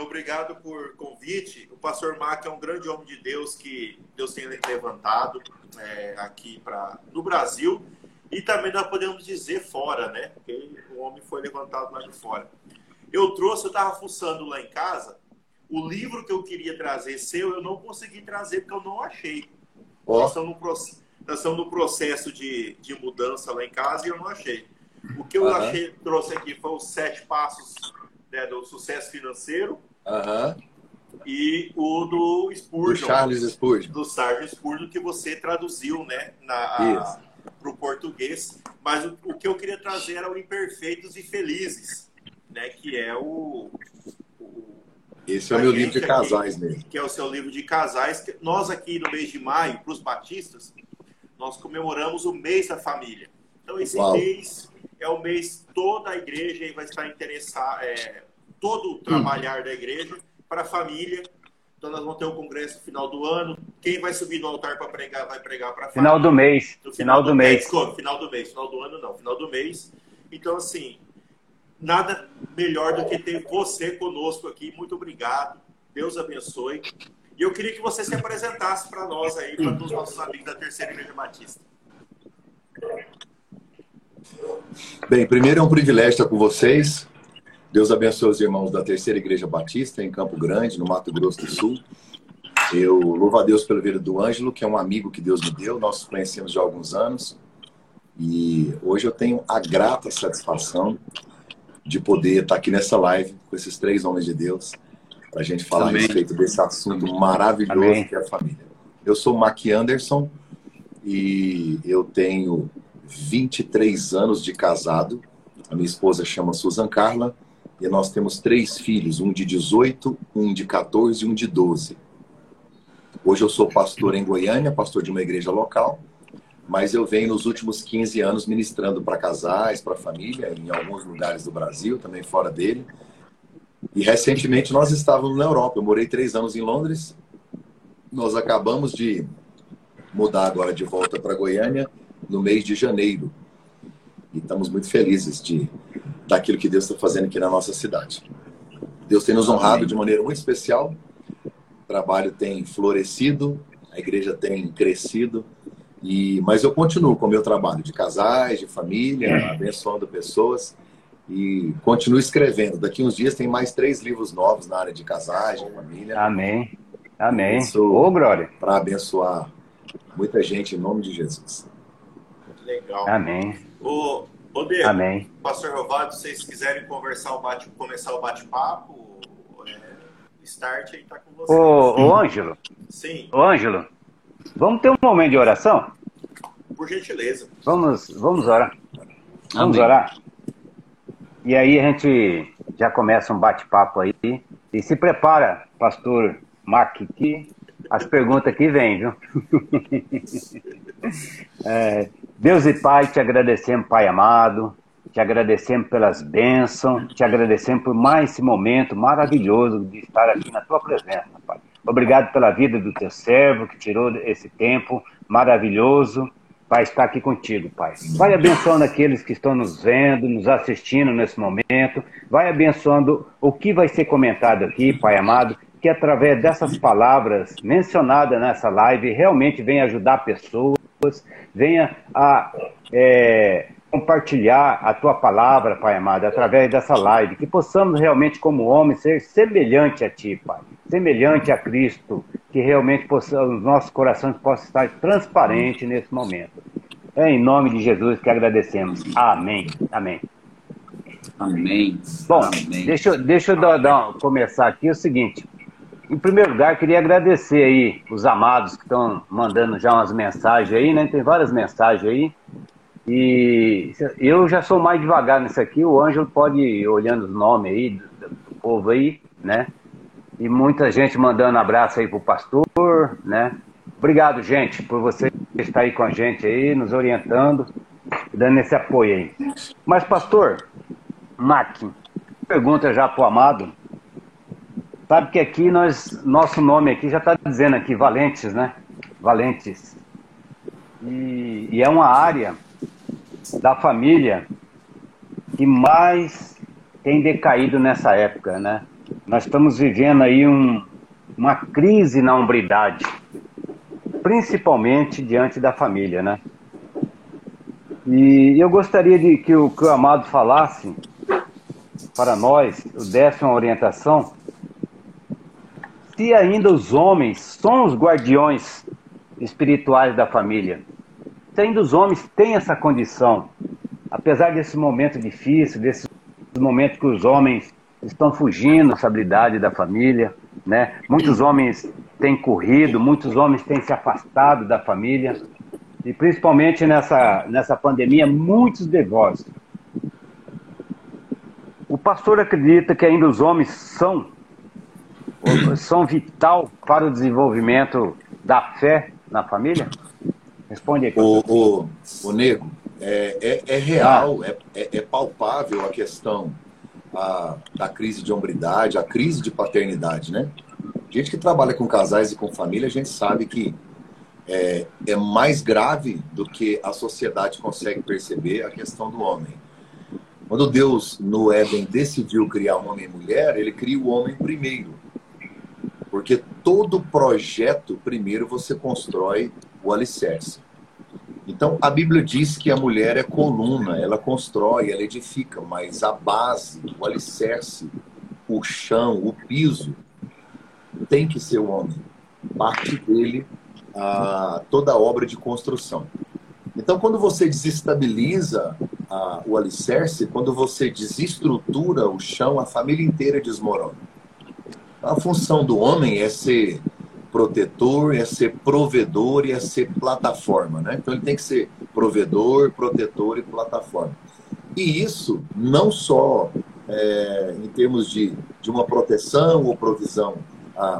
Obrigado por convite. O pastor Mac é um grande homem de Deus que Deus tem levantado é, aqui para no Brasil e também nós podemos dizer fora, né? Porque o homem foi levantado lá de fora. Eu trouxe, eu estava fuçando lá em casa, o livro que eu queria trazer seu, eu não consegui trazer porque eu não achei. Oh. Nós, estamos no, nós estamos no processo de, de mudança lá em casa e eu não achei. O que eu uhum. achei, trouxe aqui foi os sete passos né, do sucesso financeiro. Uhum. E o do Spurgeon. Do Charles Spurgeon. Do Charles Spurgeon, que você traduziu né, para o português. Mas o, o, que eu queria trazer era o Imperfeitos e Felizes, né, que é o. o Esse é o meu livro de casais mesmo. Que é o seu livro de casais. Nós aqui no mês de maio, para os batistas, nós comemoramos o mês da família. Então, esse Uau. mês é o mês toda a igreja vai estar interessada, é, todo o trabalhar da igreja para a família. Então nós vamos ter o congresso no final do ano. Quem vai subir no altar para pregar vai pregar para a família. Final do mês. No final, final do, do mês. mês. Desculpa, final do mês. Final do ano não. Final do mês. Então assim, nada melhor do que ter você conosco aqui. Muito obrigado. Deus abençoe. E eu queria que você se apresentasse para nós aí, para os nossos amigos da Terceira Igreja Batista. Bem, primeiro é um privilégio estar com vocês. Deus abençoe os irmãos da Terceira Igreja Batista, em Campo Grande, no Mato Grosso do Sul. Eu louvo a Deus pela vida do Ângelo, que é um amigo que Deus me deu. Nós nos conhecemos já há alguns anos. E hoje eu tenho a grata satisfação de poder estar aqui nessa live com esses três homens de Deus, para a gente falar Amém. a respeito desse assunto maravilhoso Amém. que é a família. Eu sou Mac Anderson e eu tenho 23 anos de casado. A minha esposa chama Susan Carla e nós temos três filhos, um de 18, um de 14 e um de 12. Hoje eu sou pastor em Goiânia, pastor de uma igreja local, mas eu venho nos últimos 15 anos ministrando para casais, para família, em alguns lugares do Brasil, também fora dele. E recentemente nós estávamos na Europa. Eu morei três anos em Londres. Nós acabamos de mudar agora de volta para Goiânia no mês de janeiro. E estamos muito felizes de daquilo que Deus está fazendo aqui na nossa cidade. Deus tem nos honrado Amém. de maneira muito especial. O trabalho tem florescido, a igreja tem crescido. E mas eu continuo com o meu trabalho de casais, de família, abençoando pessoas e continuo escrevendo. Daqui uns dias tem mais três livros novos na área de casais, de família. Amém. Amém. Ô, glória. Para abençoar muita gente em nome de Jesus. Legal. Amém. Ô, ô Diego, Amém. Pastor Rovaldo, se vocês quiserem conversar o bate, começar o bate-papo, é, start aí tá com você. Ô, ô Ângelo. Sim. Ô Ângelo, vamos ter um momento de oração? Por gentileza. Vamos, vamos orar. Vamos Amém. orar. E aí a gente já começa um bate-papo aí. E se prepara, pastor Mark, que as perguntas que vêm, viu? é, Deus e Pai, te agradecemos, Pai amado, te agradecemos pelas bênçãos, te agradecemos por mais esse momento maravilhoso de estar aqui na tua presença, Pai. Obrigado pela vida do teu servo que tirou esse tempo maravilhoso para estar aqui contigo, Pai. Vai abençoando aqueles que estão nos vendo, nos assistindo nesse momento. Vai abençoando o que vai ser comentado aqui, Pai amado, que através dessas palavras mencionadas nessa live realmente venha ajudar pessoas venha a é, compartilhar a tua palavra, Pai amado, através dessa live, que possamos realmente, como homens, ser semelhante a ti, Pai, semelhante a Cristo, que realmente possamos, os nossos corações possam estar transparentes nesse momento. É em nome de Jesus que agradecemos. Amém. Amém. Amém. Bom, Amém. deixa, deixa eu dar, dar, começar aqui o seguinte. Em primeiro lugar, queria agradecer aí os amados que estão mandando já umas mensagens aí, né? Tem várias mensagens aí. E eu já sou mais devagar nisso aqui, o Ângelo pode ir olhando os nomes aí do, do povo aí, né? E muita gente mandando abraço aí pro pastor, né? Obrigado, gente, por você estar aí com a gente aí, nos orientando, dando esse apoio aí. Mas, pastor, Mac, pergunta já pro amado, Sabe que aqui nós, nosso nome aqui já está dizendo aqui, Valentes, né? Valentes. E, e, é uma área da família que mais tem decaído nessa época, né? Nós estamos vivendo aí um, uma crise na hombridade, principalmente diante da família, né? E eu gostaria de que o, que o Amado falasse para nós, desse uma orientação, se ainda os homens são os guardiões espirituais da família, se ainda os homens têm essa condição, apesar desse momento difícil, desse momento que os homens estão fugindo da estabilidade da família, né? Muitos homens têm corrido, muitos homens têm se afastado da família, e principalmente nessa, nessa pandemia, muitos divórcios. O pastor acredita que ainda os homens são, são vital para o desenvolvimento da fé na família? Responde aqui. O, o, o Nego, é, é, é real, ah. é, é, palpável a questão a, da crise de hombridade, a crise de paternidade, né? Gente que trabalha com casais e com família, a gente sabe que é, é mais grave do que a sociedade consegue perceber a questão do homem. Quando Deus, no Éden, decidiu criar homem e mulher, ele cria o homem primeiro. Porque todo projeto, primeiro, você constrói o alicerce. Então, a Bíblia diz que a mulher é coluna, ela constrói, ela edifica, mas a base, o alicerce, o chão, o piso, tem que ser o homem. Parte dele a, toda a obra de construção. Então, quando você desestabiliza a, o alicerce, quando você desestrutura o chão, a família inteira desmorona. A função do homem é ser protetor, é ser provedor e é ser plataforma, né? Então ele tem que ser provedor, protetor e plataforma. E isso não só é, em termos de, de uma proteção ou provisão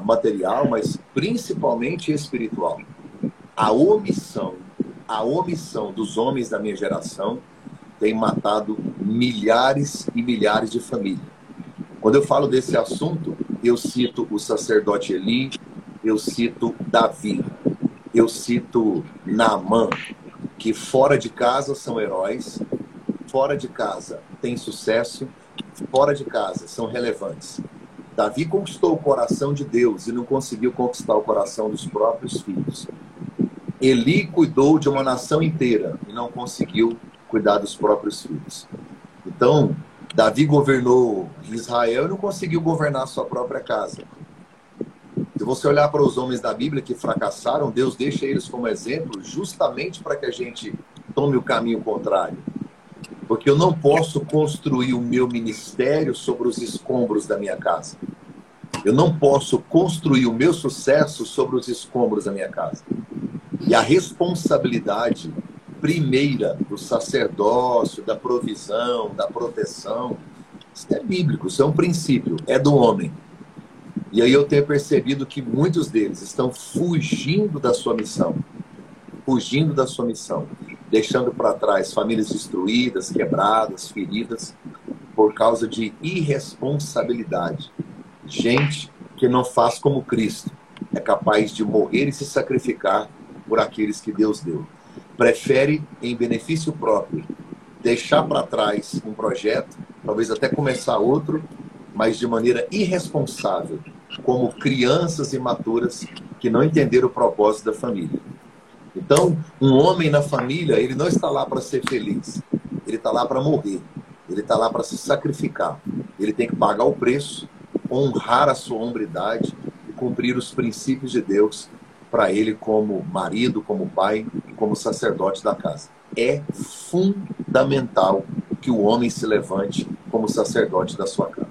material, mas principalmente espiritual. A omissão, a omissão dos homens da minha geração tem matado milhares e milhares de famílias. Quando eu falo desse assunto, eu cito o sacerdote Eli, eu cito Davi, eu cito Naamã, que fora de casa são heróis, fora de casa têm sucesso, fora de casa são relevantes. Davi conquistou o coração de Deus e não conseguiu conquistar o coração dos próprios filhos. Eli cuidou de uma nação inteira e não conseguiu cuidar dos próprios filhos. Então, Davi governou Israel e não conseguiu governar sua própria casa. Se você olhar para os homens da Bíblia que fracassaram, Deus deixa eles como exemplo justamente para que a gente tome o caminho contrário. Porque eu não posso construir o meu ministério sobre os escombros da minha casa. Eu não posso construir o meu sucesso sobre os escombros da minha casa. E a responsabilidade primeira do sacerdócio, da provisão, da proteção, isso é bíblico, isso é um princípio, é do homem. E aí eu tenho percebido que muitos deles estão fugindo da sua missão. Fugindo da sua missão deixando para trás famílias destruídas, quebradas, feridas, por causa de irresponsabilidade. Gente que não faz como Cristo, é capaz de morrer e se sacrificar por aqueles que Deus deu. Prefere, em benefício próprio, deixar para trás um projeto, talvez até começar outro, mas de maneira irresponsável, como crianças imaturas que não entenderam o propósito da família. Então, um homem na família, ele não está lá para ser feliz. Ele está lá para morrer. Ele está lá para se sacrificar. Ele tem que pagar o preço, honrar a sua hombridade e cumprir os princípios de Deus para ele como marido, como pai como sacerdote da casa. É fundamental que o homem se levante como sacerdote da sua casa.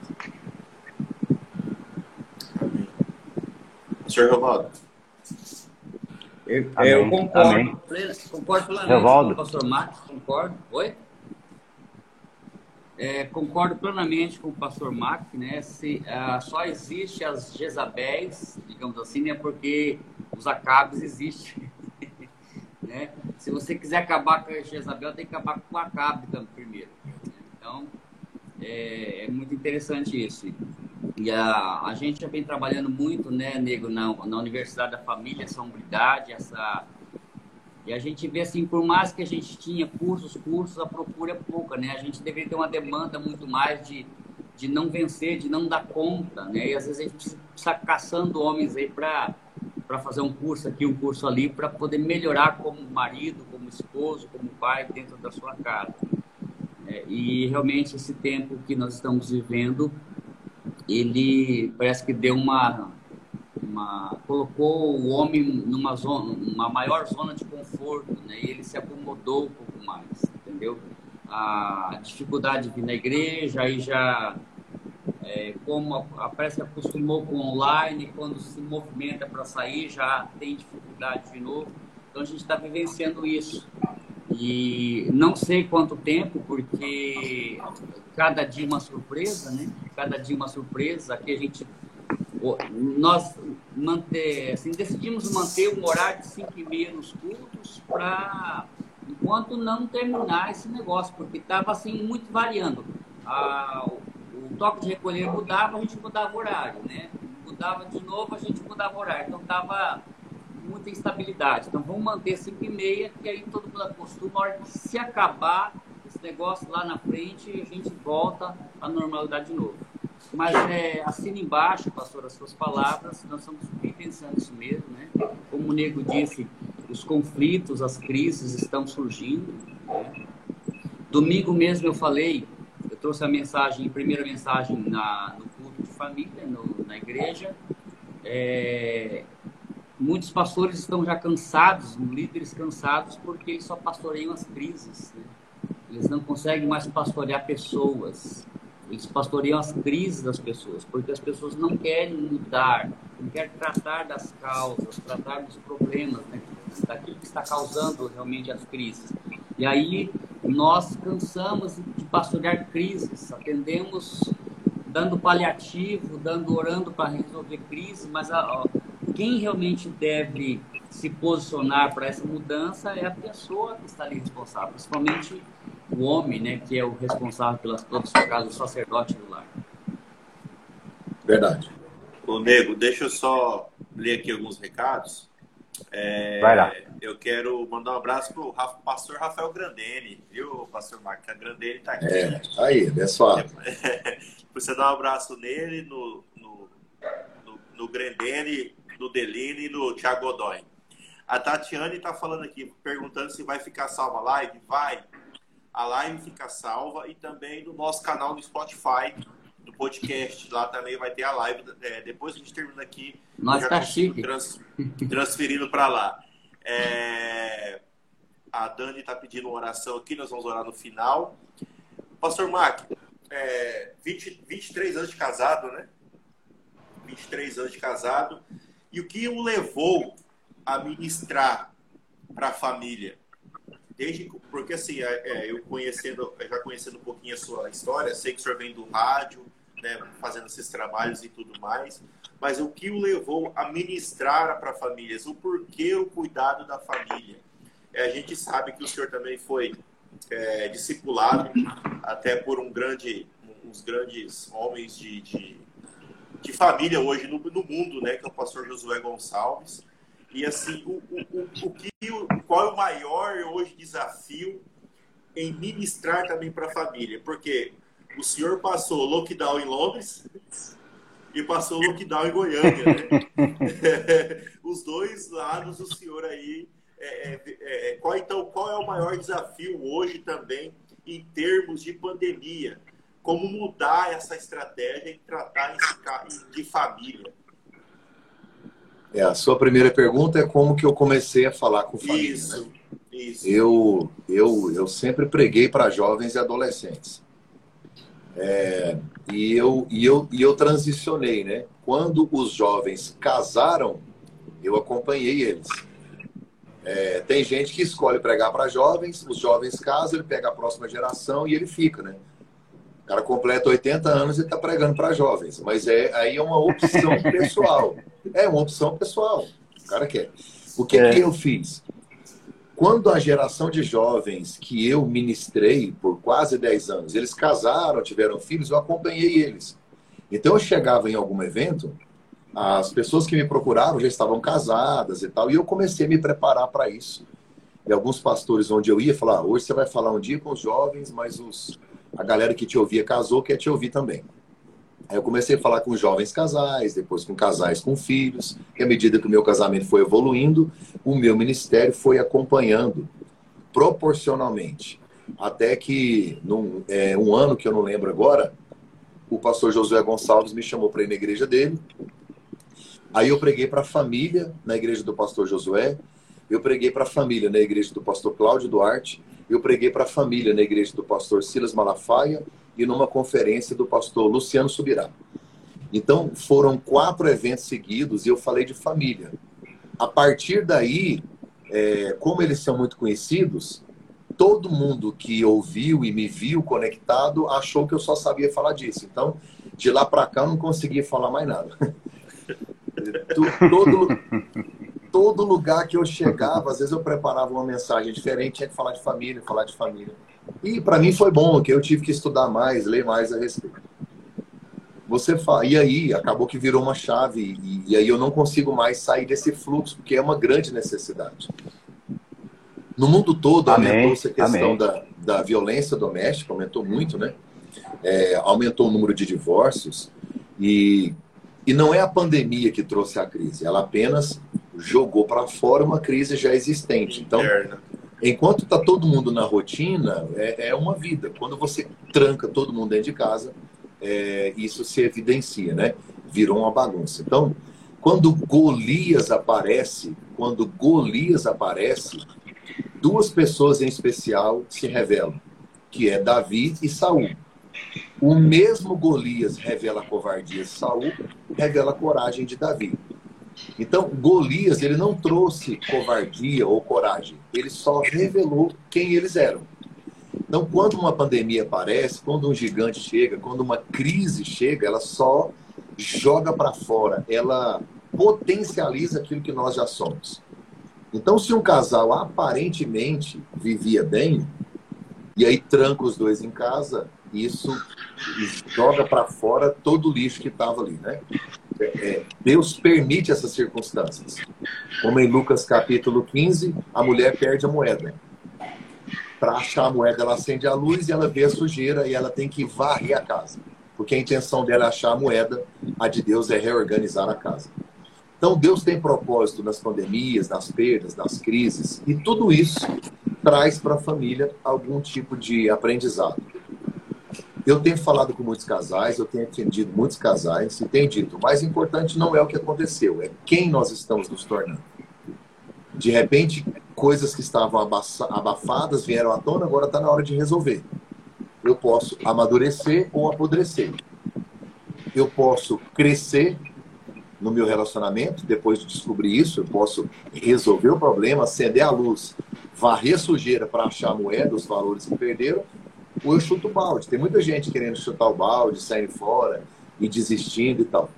Senhor Romano. Eu, eu concordo. Amém. Concordo plenamente com o pastor Marcos, concordo. Oi? É, concordo plenamente com o pastor Marcos, né? Se, uh, só existe as Jezabéis, digamos assim, né? Porque os Acabes existem. Né? Se você quiser acabar com a Jezabel, tem que acabar com o Acabe primeiro. Então, é, é muito interessante isso. E a, a gente já vem trabalhando muito, né, Nego, na, na Universidade da Família, essa hombridade, essa... E a gente vê assim, por mais que a gente tinha cursos, cursos, a procura é pouca, né? A gente deveria ter uma demanda muito mais de, de não vencer, de não dar conta, né? E às vezes a gente está caçando homens aí para para fazer um curso aqui, um curso ali, para poder melhorar como marido, como esposo, como pai dentro da sua casa. É, e realmente esse tempo que nós estamos vivendo, ele parece que deu uma, uma colocou o homem numa zona, uma maior zona de conforto, né? E ele se acomodou um pouco mais, entendeu? A dificuldade de vir na igreja, aí já é, como a, parece que acostumou com online, quando se movimenta para sair já tem dificuldade de novo. Então a gente está vivenciando isso. E não sei quanto tempo, porque cada dia uma surpresa, né? Cada dia uma surpresa. Aqui a gente nós manter, assim, decidimos manter um horário de 5 e meia nos cultos para enquanto não terminar esse negócio, porque estava assim muito variando. Ah, o toque de recolher mudava, a gente mudava o horário, né? Mudava de novo, a gente mudava o horário. Então tava muita instabilidade. Então vamos manter 5 e meia, que aí todo mundo acostuma. A hora que se acabar esse negócio lá na frente, a gente volta à normalidade de novo. Mas é, assina embaixo, pastor, as suas palavras, nós estamos bem pensando isso mesmo, né? Como o Nego disse, os conflitos, as crises estão surgindo. Né? Domingo mesmo eu falei trouxe a mensagem, a primeira mensagem na, no culto de família, no, na igreja. É, muitos pastores estão já cansados, líderes cansados, porque eles só pastoreiam as crises. Né? Eles não conseguem mais pastorear pessoas. Eles pastoreiam as crises das pessoas, porque as pessoas não querem mudar, não querem tratar das causas, tratar dos problemas, né? daquilo que está causando realmente as crises. E aí nós cansamos de pastorear crises, atendemos dando paliativo, dando orando para resolver crises, mas a, quem realmente deve se posicionar para essa mudança é a pessoa que está ali responsável, principalmente o homem, né, que é o responsável pelas todas as casas, o sacerdote do lar. Verdade. Ô, Nego, deixa eu só ler aqui alguns recados. É, Vai lá. Eu quero mandar um abraço pro pastor Rafael Grandene, viu, pastor Marco? A Grandene tá aqui. É, aí, abençoado. Você dá um abraço nele, no, no, no, no Grandene, no Deline e no Thiago Godoy. A Tatiane está falando aqui, perguntando se vai ficar salva a live. Vai. A live fica salva e também no nosso canal no Spotify, do podcast. Lá também vai ter a live. É, depois que a gente termina aqui, Nós já tá chique. trans- transferindo para lá. É, a Dani está pedindo uma oração aqui, nós vamos orar no final. Pastor Mac, é, 20, 23 anos de casado, né? 23 anos de casado. E o que o levou a ministrar para a família? Desde, porque assim, é, é, eu conhecendo, já conhecendo um pouquinho a sua história, sei que o senhor vem do rádio, né, fazendo esses trabalhos e tudo mais, mas o que o levou a ministrar para famílias? O porquê o cuidado da família? É, a gente sabe que o senhor também foi é, discipulado até por um grande, uns grandes homens de, de, de família hoje no, no mundo, né, que é o pastor Josué Gonçalves. E assim, o, o, o, que, qual é o maior hoje desafio em ministrar também para a família? Porque o senhor passou lockdown em Londres e passou lockdown em Goiânia, né? Os dois lados o senhor aí. é, é, é, qual, então, qual é o maior desafio hoje também em termos de pandemia? Como mudar essa estratégia e tratar de família? É, a sua primeira pergunta é como que eu comecei a falar com família, né? Isso, isso. Eu, eu, eu sempre preguei para jovens e adolescentes. É, e, eu, e, eu, e eu transicionei, né? Quando os jovens casaram, eu acompanhei eles. É, tem gente que escolhe pregar para jovens, os jovens casam, ele pega a próxima geração e ele fica, né? O cara completa 80 anos e está pregando para jovens, mas é, aí é uma opção pessoal. É uma opção pessoal. O cara quer. O que, É. que eu fiz? Quando a geração de jovens que eu ministrei por quase 10 anos, eles casaram, tiveram filhos, eu acompanhei eles. Então eu chegava em algum evento, as pessoas que me procuraram já estavam casadas e tal, e eu comecei a me preparar para isso. E alguns pastores onde eu ia falar, hoje você vai falar um dia com os jovens, mas os, a galera que te ouvia casou quer te ouvir também. Aí eu comecei a falar com jovens casais, depois com casais com filhos, e à medida que o meu casamento foi evoluindo, o meu ministério foi acompanhando proporcionalmente. Até que, num, é, um ano que eu não lembro agora, o pastor Josué Gonçalves me chamou para ir na igreja dele. Aí eu preguei para a família na igreja do pastor Josué, eu preguei para a família na igreja do pastor Cláudio Duarte, eu preguei para a família na igreja do pastor Silas Malafaia e numa conferência do pastor Luciano Subirá. Então, foram quatro eventos seguidos e eu falei de família. A partir daí, é, como eles são muito conhecidos, todo mundo que ouviu e me viu conectado achou que eu só sabia falar disso. Então, de lá para cá, eu não conseguia falar mais nada. todo, todo lugar que eu chegava, às vezes eu preparava uma mensagem diferente, tinha que falar de família, falar de família. E para mim foi bom, que eu tive que estudar mais, ler mais a respeito. Você fala, e aí acabou que virou uma chave e, e aí eu não consigo mais sair desse fluxo porque é uma grande necessidade. No mundo todo aumentou essa questão da, da violência doméstica, aumentou muito, né? É, aumentou o número de divórcios e, e não é a pandemia que trouxe a crise, ela apenas jogou para fora uma crise já existente. Então, enquanto está todo mundo na rotina, é, é, uma vida. Quando você tranca todo mundo dentro de casa, é, isso se evidencia, né? Virou uma bagunça. Então, quando Golias aparece, quando Golias aparece, duas pessoas em especial se revelam, que é Davi e Saul. O mesmo Golias revela a covardia de Saul, revela a coragem de Davi. Então, Golias, ele não trouxe covardia ou coragem, ele só revelou quem eles eram. Então, quando uma pandemia aparece, quando um gigante chega, quando uma crise chega, ela só joga para fora, ela potencializa aquilo que nós já somos. Então, se um casal aparentemente vivia bem, e aí tranca os dois em casa, isso joga para fora todo o lixo que estava ali, né? É, Deus permite essas circunstâncias. Como em Lucas capítulo 15, a mulher perde a moeda. Para achar a moeda, ela acende a luz e ela vê a sujeira e ela tem que varrer a casa. Porque a intenção dela é achar a moeda, a de Deus é reorganizar a casa. Então Deus tem propósito nas pandemias, nas perdas, nas crises, e tudo isso traz para a família algum tipo de aprendizado. Eu tenho falado com muitos casais, eu tenho atendido muitos casais e tenho dito: o mais importante não é o que aconteceu, é quem nós estamos nos tornando. De repente, coisas que estavam abafadas vieram à tona, agora está na hora de resolver. Eu posso amadurecer ou apodrecer. Eu posso crescer no meu relacionamento, depois de descobrir isso, eu posso resolver o problema, acender a luz, varrer sujeira para achar moeda, os valores que perderam, ou eu chuto o balde. Tem muita gente querendo chutar o balde, sair fora e desistindo e tal.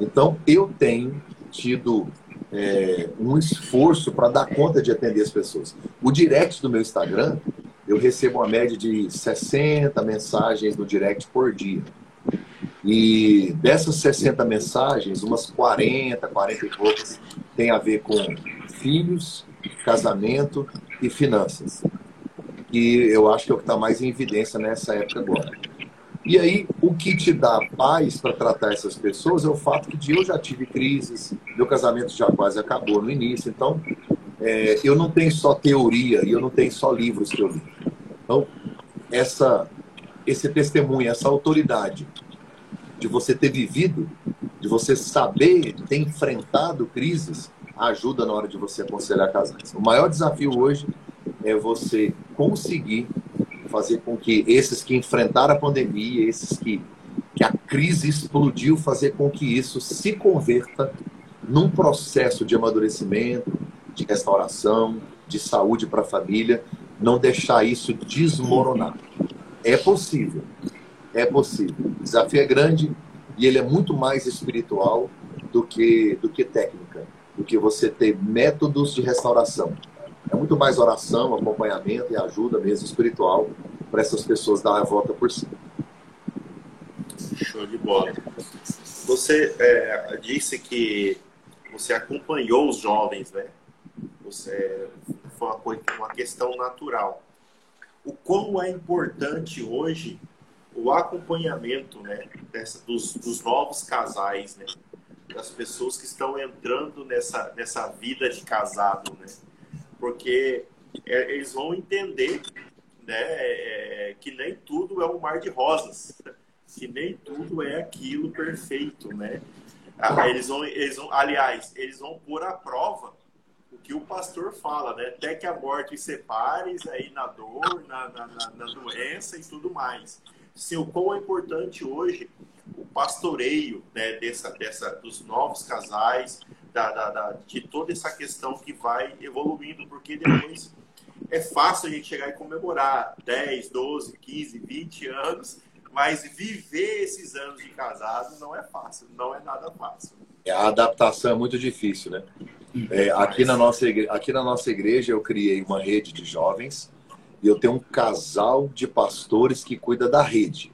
Então, eu tenho tido é, um esforço para dar conta de atender as pessoas. O direct do meu Instagram, eu recebo uma média de 60 mensagens no direct por dia. E dessas 60 mensagens, umas 40, 40 e poucas tem a ver com filhos, casamento e finanças que eu acho que é o que está mais em evidência nessa época agora. E aí, o que te dá paz para tratar essas pessoas é o fato que eu já tive crises, meu casamento já quase acabou no início, então é, eu não tenho só teoria e eu não tenho só livros que eu li. Então, essa, esse testemunho, essa autoridade de você ter vivido, de você saber ter enfrentado crises, ajuda na hora de você aconselhar casais. O maior desafio hoje é você conseguir fazer com que esses que enfrentaram a pandemia, esses que, que a crise explodiu, fazer com que isso se converta num processo de amadurecimento, de restauração, de saúde para a família, não deixar isso desmoronar. É possível, é possível. O desafio é grande e ele é muito mais espiritual do que, do que técnica, do que você ter métodos de restauração. É muito mais oração, acompanhamento e ajuda mesmo espiritual para essas pessoas dar a volta por cima. Show de bola. Você é, disse que você acompanhou os jovens, né? Você foi uma, uma questão natural. O quão é importante hoje o acompanhamento né, dessa, dos, dos novos casais, né, das pessoas que estão entrando nessa, nessa vida de casado, né? Porque é, eles vão entender né, é, que nem tudo é um mar de rosas, que nem tudo é aquilo perfeito, né? Ah, eles vão, eles vão, aliás, eles vão pôr à prova o que o pastor fala, né? Até que a morte os separe, aí na dor, na, na, na, na doença e tudo mais. Sim, o quão é importante hoje o pastoreio né, dessa, dessa, dos novos casais, da, da, da, de toda essa questão que vai evoluindo, porque depois é fácil a gente chegar e comemorar 10, 12, 15, 20 anos, mas viver esses anos de casado não é fácil, não é nada fácil. É, a adaptação é muito difícil, né? É, aqui, na nossa igreja, aqui na nossa igreja eu criei uma rede de jovens e eu tenho um casal de pastores que cuida da rede.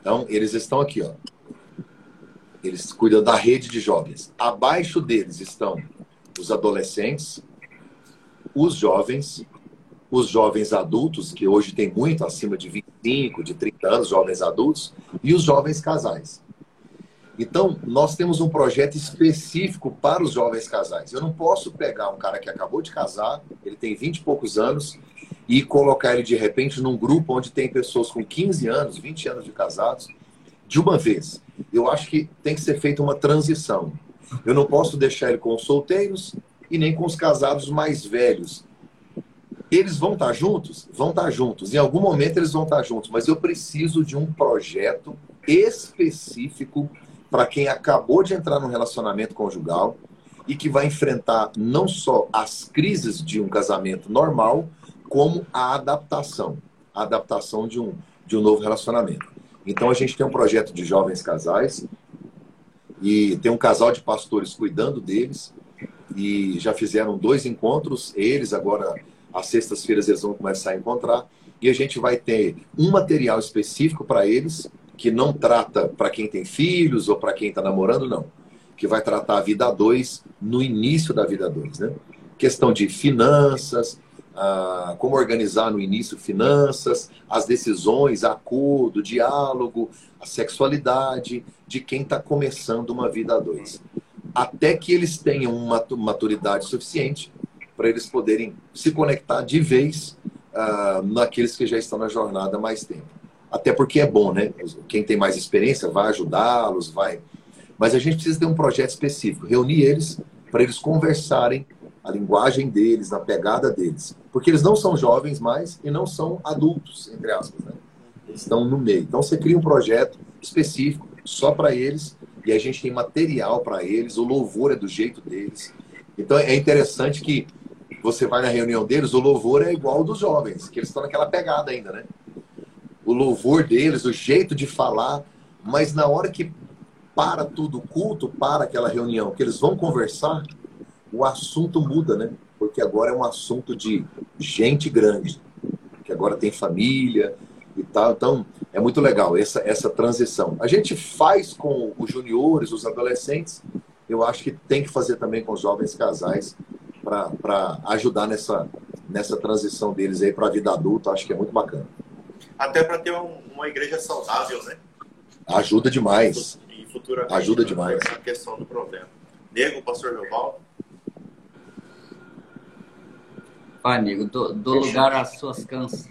Então, eles estão aqui, ó. Eles cuidam da rede de jovens. Abaixo deles estão os adolescentes, os jovens, os jovens adultos, que hoje tem muito acima de 25, de 30 anos, jovens adultos, e os jovens casais. Então, nós temos um projeto específico para os jovens casais. Eu não posso pegar um cara que acabou de casar, ele tem 20 e poucos anos, e colocar ele de repente num grupo onde tem pessoas com 15 anos, 20 anos de casados, de uma vez. Eu acho que tem que ser feita uma transição. Eu não posso deixar ele com os solteiros e nem com os casados mais velhos. Eles vão estar juntos? Vão estar juntos. Em algum momento eles vão estar juntos, mas eu preciso de um projeto específico para quem acabou de entrar num relacionamento conjugal e que vai enfrentar não só as crises de um casamento normal, como a adaptação, a adaptação de um, de um novo relacionamento. Então a gente tem um projeto de jovens casais e tem um casal de pastores cuidando deles e já fizeram dois encontros, eles agora às sextas-feiras eles vão começar a encontrar e a gente vai ter um material específico para eles que não trata para quem tem filhos ou para quem está namorando, não. Que vai tratar a vida a dois no início da vida a dois, né? Questão de finanças, como organizar no início finanças, as decisões, acordo, diálogo, a sexualidade de quem está começando uma vida a dois. Até que eles tenham uma maturidade suficiente para eles poderem se conectar de vez ah, naqueles que já estão na jornada há mais tempo. Até porque é bom, né? Quem tem mais experiência vai ajudá-los, vai. Mas a gente precisa ter um projeto específico, reunir eles para eles conversarem a linguagem deles, na pegada deles. Porque eles não são jovens mais e não são adultos, entre aspas, né? Eles estão no meio. Então você cria um projeto específico só para eles e a gente tem material para eles, o louvor é do jeito deles. Então é interessante que você vai na reunião deles, o louvor é igual ao dos jovens, que eles estão naquela pegada ainda, né? O louvor deles, o jeito de falar, mas na hora que para tudo o culto, para aquela reunião, que eles vão conversar, o assunto muda, né? Porque agora é um assunto de gente grande, que agora tem família e tal. Então, é muito legal essa, essa transição. A gente faz com os juniores, os adolescentes, eu acho que tem que fazer também com os jovens casais para ajudar nessa, nessa transição deles aí para a vida adulta. Acho que é muito bacana. Até para ter um, uma igreja saudável, né? Ajuda demais. E futuramente. Ajuda demais. Essa questão do problema. Nego, pastor Leovaldo. Vai, amigo, do, do lugar às suas canças.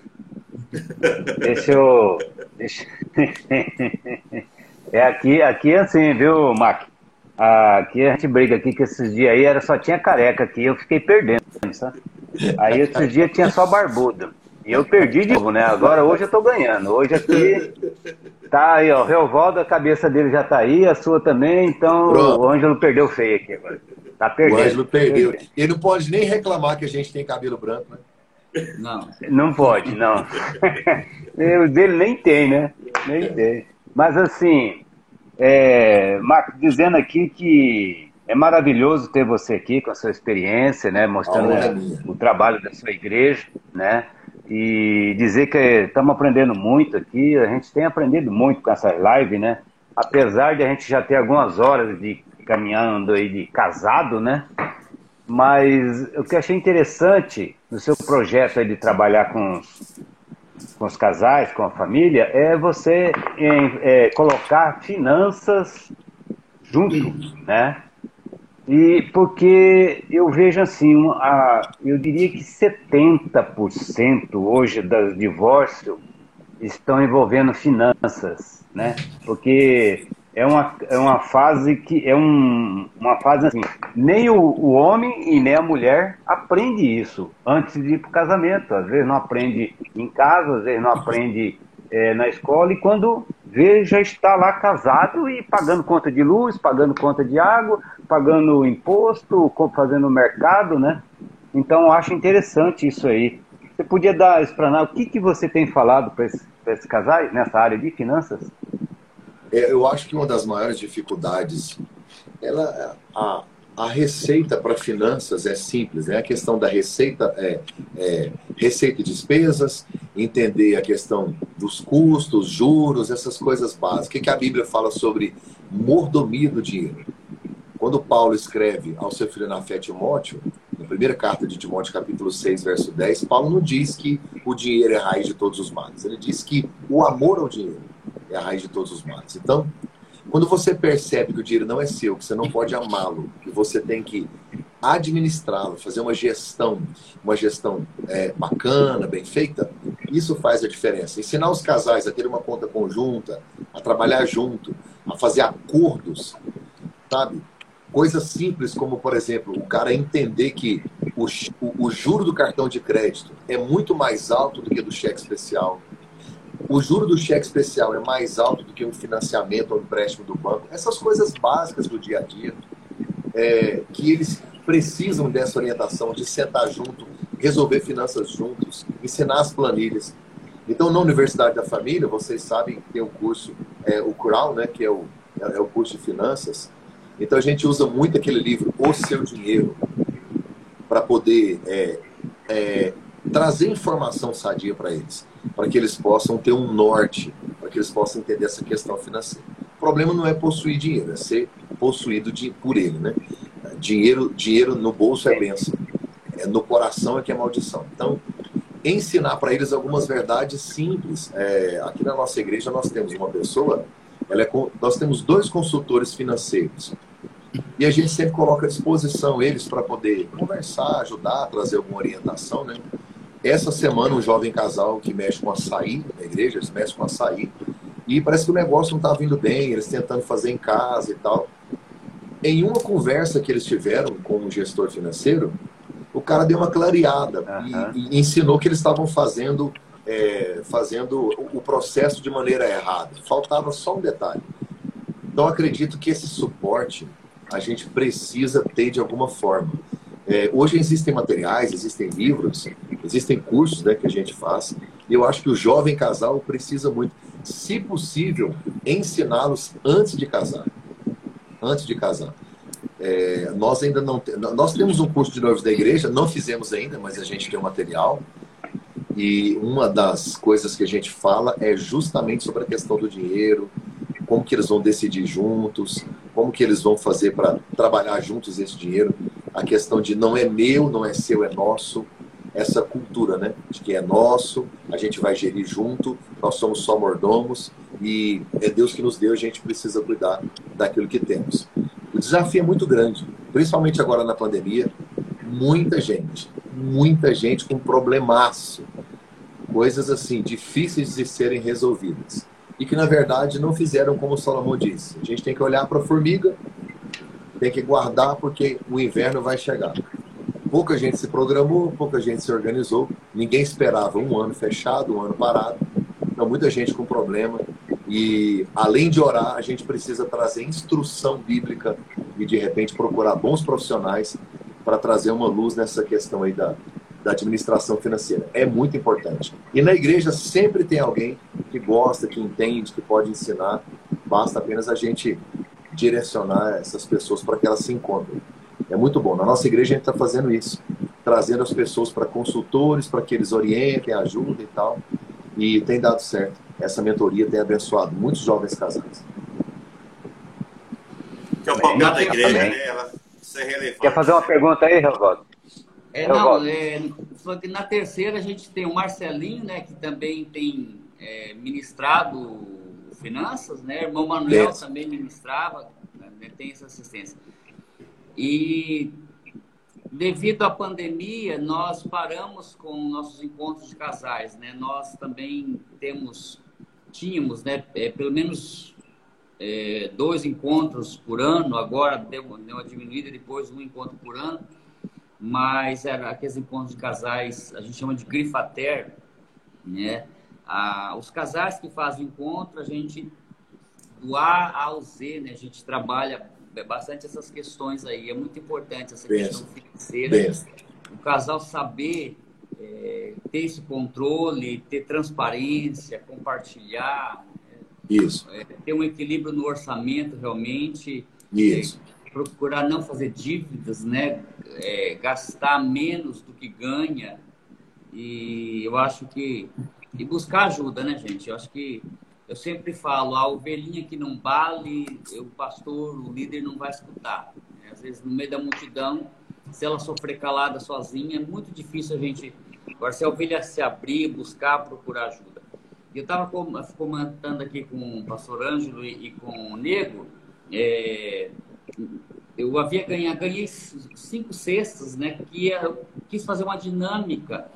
Deixa eu. Deixa... é aqui, aqui é assim, viu, Mac? Aqui a gente briga aqui que esses dias aí era, só tinha careca aqui, eu fiquei perdendo, sabe? Aí esses dias tinha só barbudo. E eu perdi de novo, né? Agora hoje eu tô ganhando. Hoje aqui tá aí, ó. O Reovaldo, a cabeça dele já tá aí, a sua também, então Pronto. o Ângelo perdeu feio aqui agora. Tá perdendo. O Ângelo perdeu. Ele não pode nem reclamar que a gente tem cabelo branco, né? Não. Não pode, não. o dele nem tem, né? Nem tem. Mas assim, é, Marco, dizendo aqui que é maravilhoso ter você aqui com a sua experiência, né? Mostrando oh, o trabalho da sua igreja, né? E dizer que estamos aprendendo muito aqui, a gente tem aprendido muito com essa live, né? Apesar de a gente já ter algumas horas de caminhando aí de casado, né? Mas o que eu achei interessante no seu projeto aí de trabalhar com, com os casais, com a família, é você é, é, colocar finanças junto, né? E porque eu vejo assim, a, eu diria que 70% hoje dos divórcios estão envolvendo finanças, né? Porque é uma, é uma fase que é um, uma fase assim, nem o, o homem e nem a mulher aprende isso antes de ir para o casamento. Às vezes não aprende em casa, às vezes não aprende é, na escola, e quando vê, já está lá casado e pagando conta de luz, pagando conta de água, pagando imposto, fazendo mercado, né? Então acho interessante isso aí. Você podia dar, explanar o que, que você tem falado para esses, esses casais nessa área de finanças? É, eu acho que uma das maiores dificuldades, ela, a, a receita para finanças é simples, né? A questão da receita é, é, receita e despesas, entender a questão dos custos, juros, essas coisas básicas. O que, que a Bíblia fala sobre mordomia do dinheiro? Quando Paulo escreve ao seu filho na fé Timóteo, na primeira carta de Timóteo, capítulo 6, verso 10, Paulo não diz que o dinheiro é a raiz de todos os males. Ele diz que o amor ao dinheiro é a raiz de todos os males. Então, quando você percebe que o dinheiro não é seu, que você não pode amá-lo, que você tem que administrá-lo, fazer uma gestão, uma gestão é, bacana, bem feita, isso faz a diferença. Ensinar os casais a ter uma conta conjunta, a trabalhar junto, a fazer acordos, sabe? Coisas simples como, por exemplo, o cara entender que o, o, o juro do cartão de crédito é muito mais alto do que do cheque especial o juro do cheque especial é mais alto do que um financiamento ou um empréstimo do banco. Essas coisas básicas do dia a dia, é, que eles precisam dessa orientação, de sentar junto, resolver finanças juntos, ensinar as planilhas. Então, na Universidade da Família, vocês sabem que tem o curso, é, o CRAL, né, que é o, é o curso de finanças. Então, a gente usa muito aquele livro, O Seu Dinheiro, para poder é, é, trazer informação sadia para eles para que eles possam ter um norte, para que eles possam entender essa questão financeira. O problema não é possuir dinheiro, é ser possuído de, por ele, né? Dinheiro, dinheiro no bolso é bênção, é, no coração é que é maldição. Então, ensinar para eles algumas verdades simples. É, aqui na nossa igreja nós temos uma pessoa, ela é, nós temos dois consultores financeiros. E a gente sempre coloca à disposição eles para poder conversar, ajudar, trazer alguma orientação, né? Essa semana, um jovem casal que mexe com açaí na igreja, eles mexem com açaí, e parece que o negócio não está vindo bem, eles tentando fazer em casa e tal. Em uma conversa que eles tiveram com o gestor financeiro, o cara deu uma clareada uhum. e, e, ensinou que eles estavam fazendo, é, fazendo o processo de maneira errada. Faltava só um detalhe. Então, acredito que esse suporte a gente precisa ter de alguma forma. É, hoje existem materiais, existem livros, existem cursos né, que a gente faz, e eu acho que o jovem casal precisa muito, se possível, ensiná-los antes de casar. Antes de casar. É, nós ainda não nós temos um curso de noivos da igreja, não fizemos ainda, mas a gente tem o um material. E uma das coisas que a gente fala é justamente sobre a questão do dinheiro, como que eles vão decidir juntos, como que eles vão fazer para trabalhar juntos esse dinheiro a questão de não é meu, não é seu, é nosso, essa cultura, né? De que é nosso, a gente vai gerir junto, nós somos só mordomos e é Deus que nos deu, a gente precisa cuidar daquilo que temos. O desafio é muito grande, principalmente agora na pandemia, muita gente, muita gente com problemaço, coisas assim difíceis de serem resolvidas e que na verdade não fizeram como Salomão disse. A gente tem que olhar para a formiga tem que guardar porque o inverno vai chegar. Pouca gente se programou, pouca gente se organizou, ninguém esperava um ano fechado, um ano parado. Então, muita gente com problema. E além de orar, a gente precisa trazer instrução bíblica e de repente procurar bons profissionais para trazer uma luz nessa questão aí da, da administração financeira. É muito importante. E na igreja sempre tem alguém que gosta, que entende, que pode ensinar. Basta apenas a gente direcionar essas pessoas para que elas se encontrem. É muito bom. Na nossa igreja a gente está fazendo isso, trazendo as pessoas para consultores, para que eles orientem, ajudem e tal. E tem dado certo. Essa mentoria tem abençoado muitos jovens casados. Que é o papel da igreja, né? Ela ser relevante. Quer fazer uma pergunta aí, Relvado? É, não, é, Só que na terceira a gente tem o Marcelinho, né, que também tem é, ministrado finanças, né? Irmão Manuel também ministrava, né, tem essa assistência. E devido à pandemia, nós paramos com nossos encontros de casais, né? Nós também temos, tínhamos, né, é, pelo menos é, dois encontros por ano, agora deu, deu uma diminuída, depois um encontro por ano, mas era aqueles encontros de casais, a gente chama de grifater, né? Ah, os casais que fazem encontro, a gente do A ao Z, né? A gente trabalha bastante essas questões aí. É muito importante essa questão financeira. O casal saber é, ter esse controle, ter transparência, compartilhar. Isso. É, ter um equilíbrio no orçamento realmente. Isso. É, procurar não fazer dívidas, né? É, gastar menos do que ganha. E eu acho que e buscar ajuda, né, gente? Eu acho que eu sempre falo, a ovelhinha que não bale, o pastor, o líder não vai escutar. Né? Às vezes, no meio da multidão, se ela sofrer calada sozinha, é muito difícil a gente. Agora, se a ovelha se abrir, buscar, procurar ajuda. Eu estava comentando aqui com o pastor Ângelo e, e com o Nego, é, eu havia ganhado, ganhei cinco cestas, né? Que eu quis fazer uma dinâmica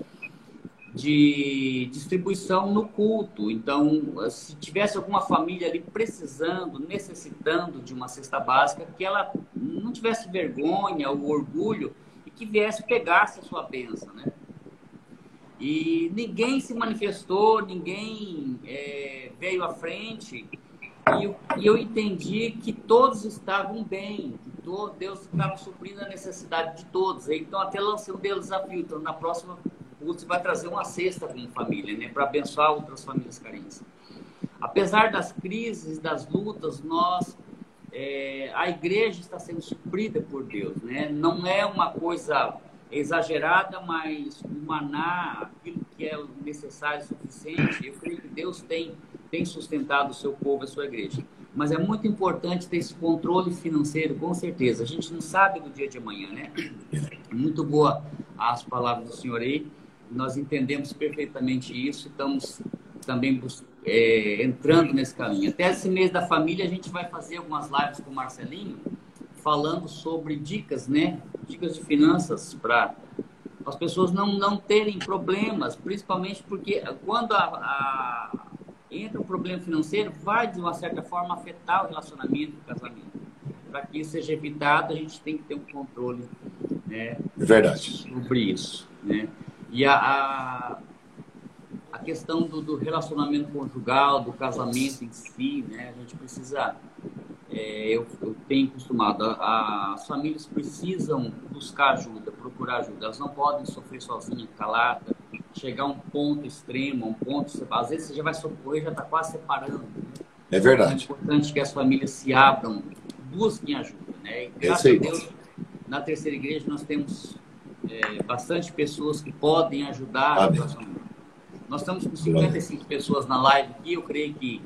de distribuição no culto. Então, se tivesse alguma família ali precisando, necessitando de uma cesta básica, que ela não tivesse vergonha ou orgulho e que viesse pegasse a sua bênção, né? E ninguém se manifestou, ninguém é, veio à frente. E eu, e eu, entendi que todos estavam bem, que todo, Deus estava suprindo a necessidade de todos. Então, até lancei um desafio. Então, na próxima você vai trazer uma cesta como família, né, para abençoar outras famílias carentes. Apesar das crises, das lutas, nós é, a igreja está sendo suprida por Deus, né? Não é uma coisa exagerada, mas o maná, aquilo que é necessário e suficiente, eu creio que Deus tem tem sustentado o seu povo, a sua igreja. Mas é muito importante ter esse controle financeiro, com certeza. A gente não sabe do dia de amanhã, né? Muito boa as palavras do senhor aí nós entendemos perfeitamente isso estamos também é, entrando nesse caminho. Até esse mês da família, a gente vai fazer algumas lives com o Marcelinho, falando sobre dicas, né? Dicas de finanças para as pessoas não, não terem problemas, principalmente porque quando a, a, entra um problema financeiro, vai de uma certa forma afetar o relacionamento, o casamento. Para que isso seja evitado, a gente tem que ter um controle né, Verdade. sobre isso. Né? E a, a, a questão do, do, relacionamento conjugal, do casamento em si, né? A gente precisa, é, eu, eu, tenho acostumado, a, as famílias precisam buscar ajuda, procurar ajuda. Elas não podem sofrer sozinhas, calada, chegar a um ponto extremo, um ponto, às vezes você já vai socorrer, já está quase separando. Né? É verdade. Então, é importante que as famílias se abram, busquem ajuda, né? E, graças a Deus, na terceira igreja nós temos é, bastante pessoas que podem ajudar Amém. Nós estamos com 55 pessoas na live aqui, eu creio que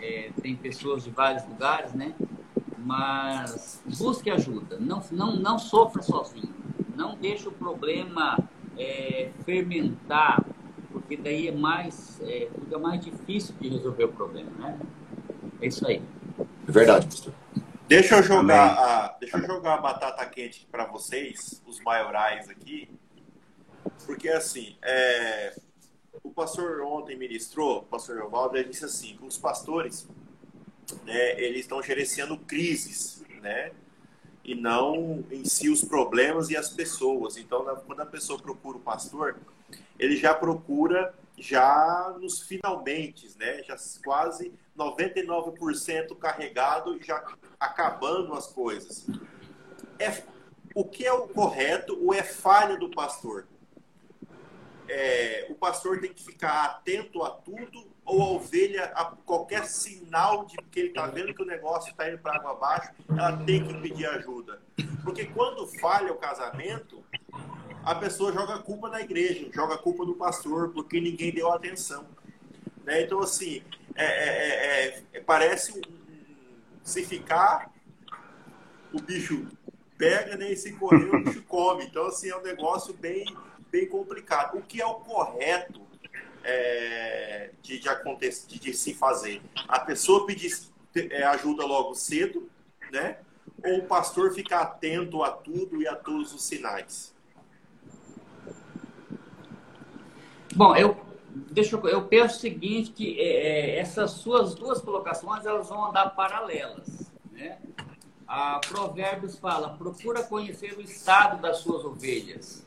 é, tem pessoas de vários lugares, né? Mas busque ajuda, não, não, não sofra sozinho, não deixe o problema é, fermentar, porque daí é mais, é, fica mais difícil de resolver o problema, né? É isso aí. É verdade, pastor. Deixa eu jogar, a, deixa eu jogar a batata quente para vocês, os maiorais aqui, porque assim, é, o pastor ontem ministrou, o pastor Evaldo, ele disse assim, os pastores, né, eles estão gerenciando crises, né, e não em si os problemas e as pessoas. Então, quando a pessoa procura o pastor, ele já procura já nos finalmente, né, já quase 99% carregado e já acabando as coisas. É, o que é o correto ou é falha do pastor? É, o pastor tem que ficar atento a tudo ou a ovelha, a qualquer sinal de que ele está vendo que o negócio está indo para água abaixo, ela tem que pedir ajuda. Porque quando falha o casamento, a pessoa joga a culpa na igreja, joga a culpa no pastor, porque ninguém deu atenção. Né? Então, assim, é, é, é, é, parece um, se ficar, o bicho pega, né? E se correr, o bicho come. Então, assim, é um negócio bem, bem complicado. O que é o correto é, de, de, acontecer, de, de, se fazer? A pessoa pedir é, ajuda logo cedo, né? Ou o pastor ficar atento a tudo e a todos os sinais? Bom, eu deixa eu, eu penso o seguinte que é, é, essas suas duas colocações elas vão andar paralelas, né? A Provérbios fala: procura conhecer o estado das suas ovelhas.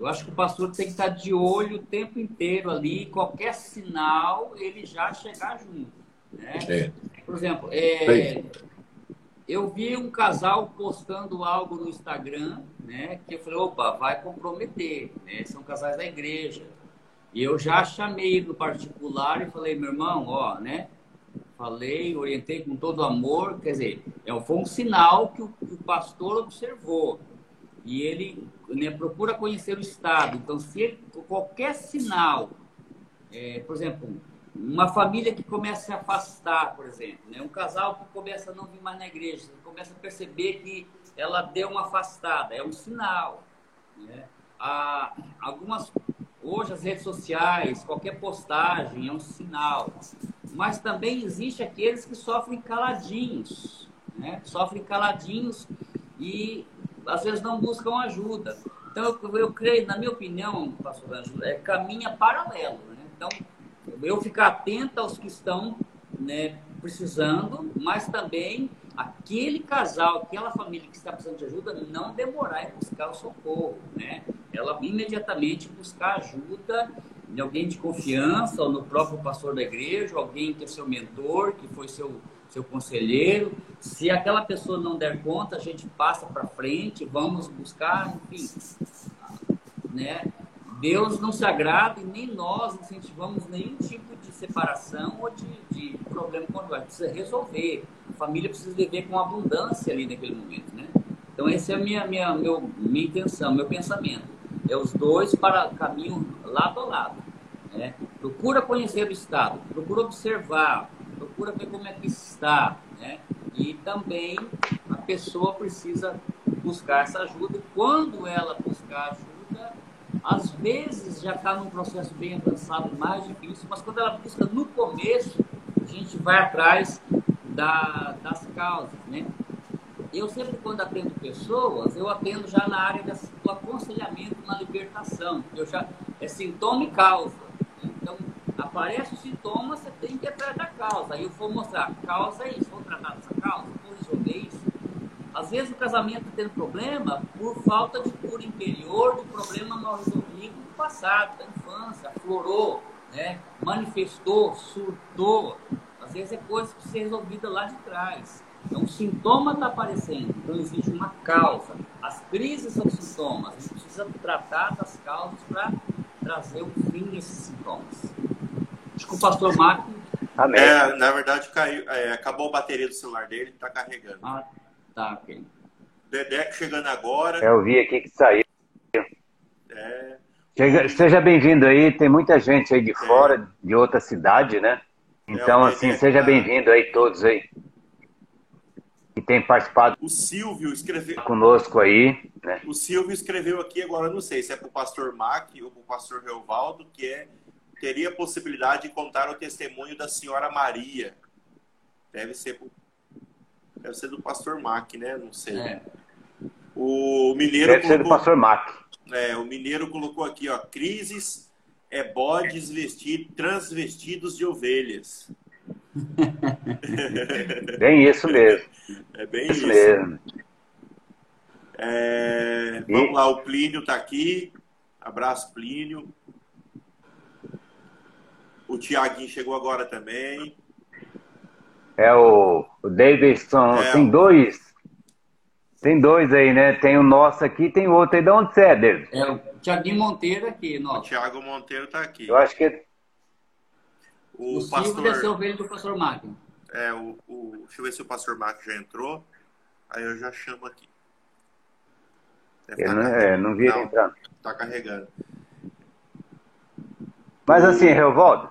Eu acho que o pastor tem que estar de olho o tempo inteiro ali, qualquer sinal ele já chegar junto, né? É. Por exemplo, é, eu vi um casal postando algo no Instagram, né? Que eu falei, opa, vai comprometer, né? São casais da igreja. E eu já chamei no particular e falei, meu irmão, ó, né? Falei, orientei com todo amor, quer dizer, é, foi um sinal que o, que o pastor observou. E ele né, procura conhecer o Estado. Então, se ele, qualquer sinal, é, por exemplo, uma família que começa a se afastar, por exemplo, né? um casal que começa a não vir mais na igreja, começa a perceber que ela deu uma afastada, é um sinal. Né? Há algumas Hoje as redes sociais, qualquer postagem é um sinal. Mas também existe aqueles que sofrem caladinhos, né? Sofrem caladinhos e às vezes não buscam ajuda. Então eu, eu creio, na minha opinião, pastor Ângelo, é caminha paralelo. Né? Então eu ficar atento aos que estão né, precisando, mas também aquele casal, aquela família que está precisando de ajuda, não demorar em buscar o socorro, né? Ela imediatamente buscar ajuda de alguém de confiança, ou no próprio pastor da igreja, alguém que é seu mentor, que foi seu, seu conselheiro. Se aquela pessoa não der conta, a gente passa para frente, vamos buscar, enfim, né? Deus não se agrada e nem nós incentivamos nenhum tipo de separação ou de, de problema conjugal. Precisa resolver. A família precisa viver com abundância ali naquele momento, né? Então, essa é a minha, minha, meu, minha intenção, meu pensamento. É os dois para caminho lado a lado. Né? Procura conhecer o Estado, procura observar, procura ver como é que está. Né? E também a pessoa precisa buscar essa ajuda. E quando ela buscar ajuda, às vezes já está num processo bem avançado, mais difícil, mas quando ela busca no começo, a gente vai atrás da, das causas, né? Eu sempre, quando atendo pessoas, eu atendo já na área do aconselhamento na libertação. Eu já, é sintoma e causa. Aparece o sintoma, você tem que atrás da causa. Aí eu vou mostrar, a causa é isso, vou tratar dessa causa, vou resolver isso. Às vezes o casamento tem problema por falta de cura interior do problema mal resolvido do passado, da infância, aflorou, né? manifestou, surtou. Às vezes é coisa que ser resolvida lá de trás. Então, o sintoma está aparecendo, então existe uma causa. As crises são sintomas, a gente precisa tratar das causas para trazer o fim desses sintomas. Acho que o pastor Marco. Amém. É, na verdade, caiu, é, acabou a bateria do celular dele, está carregando. Ah, Tá, ok. Dedeco chegando agora. Eu vi aqui que saiu. É... Seja bem-vindo aí, tem muita gente aí de é. fora, de outra cidade, né? É, então, é, assim, seja bem-vindo aí todos aí. Que tem participado. O Silvio escreveu. Conosco aí. Né? O Silvio escreveu aqui, agora não sei se é para o pastor Mac ou para o pastor Reovaldo, que é teria possibilidade de contar o testemunho da senhora Maria. Deve ser Deve ser do Pastor Mac, né? Não sei. É. O Mineiro. Deve colocou... ser do Pastor Mac. É, o Mineiro colocou aqui, ó. Crises é bodes vestidos, transvestidos de ovelhas. bem isso mesmo. É bem isso, isso. mesmo. É, e... Vamos lá, o Plínio está aqui. Abraço, Plínio. O Tiaguinho chegou agora também. É o, o Davidson. É. Tem dois. Tem dois aí, né? Tem o nosso aqui tem o outro aí. De onde você é, David? É o Tiaguinho Monteiro aqui, nosso. O Tiago Monteiro está aqui. Eu acho que. O, o pastor. deve ser o do pastor Máquina. É, o, o... deixa eu ver se o pastor Máquina já entrou. Aí eu já chamo aqui. Deve eu tá não, é, não vi ele entrando. Tá carregando. Mas assim, Revoldo,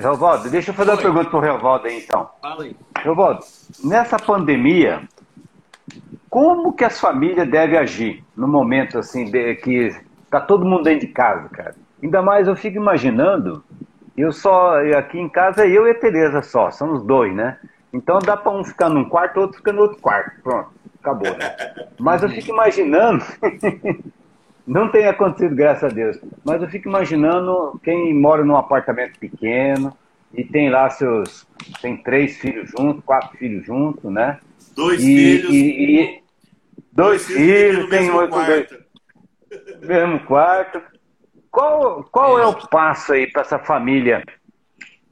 Revaldo, deixa eu fazer Oi. uma pergunta para o Revaldo aí, então. Fala aí. Revaldo, nessa pandemia, como que as famílias devem agir no momento assim de, que Tá todo mundo dentro de casa, cara. Ainda mais eu fico imaginando, eu só, aqui em casa eu e a Tereza só, somos dois, né? Então dá para um ficar num quarto, outro ficar no outro quarto. Pronto, acabou, né? Mas eu fico imaginando, não tem acontecido, graças a Deus, mas eu fico imaginando quem mora num apartamento pequeno e tem lá seus. tem três filhos juntos, quatro filhos juntos, né? Dois e, filhos. E, e, dois, dois filhos, tem outro. Dois, mesmo quarto. Qual, qual é. é o passo aí para essa família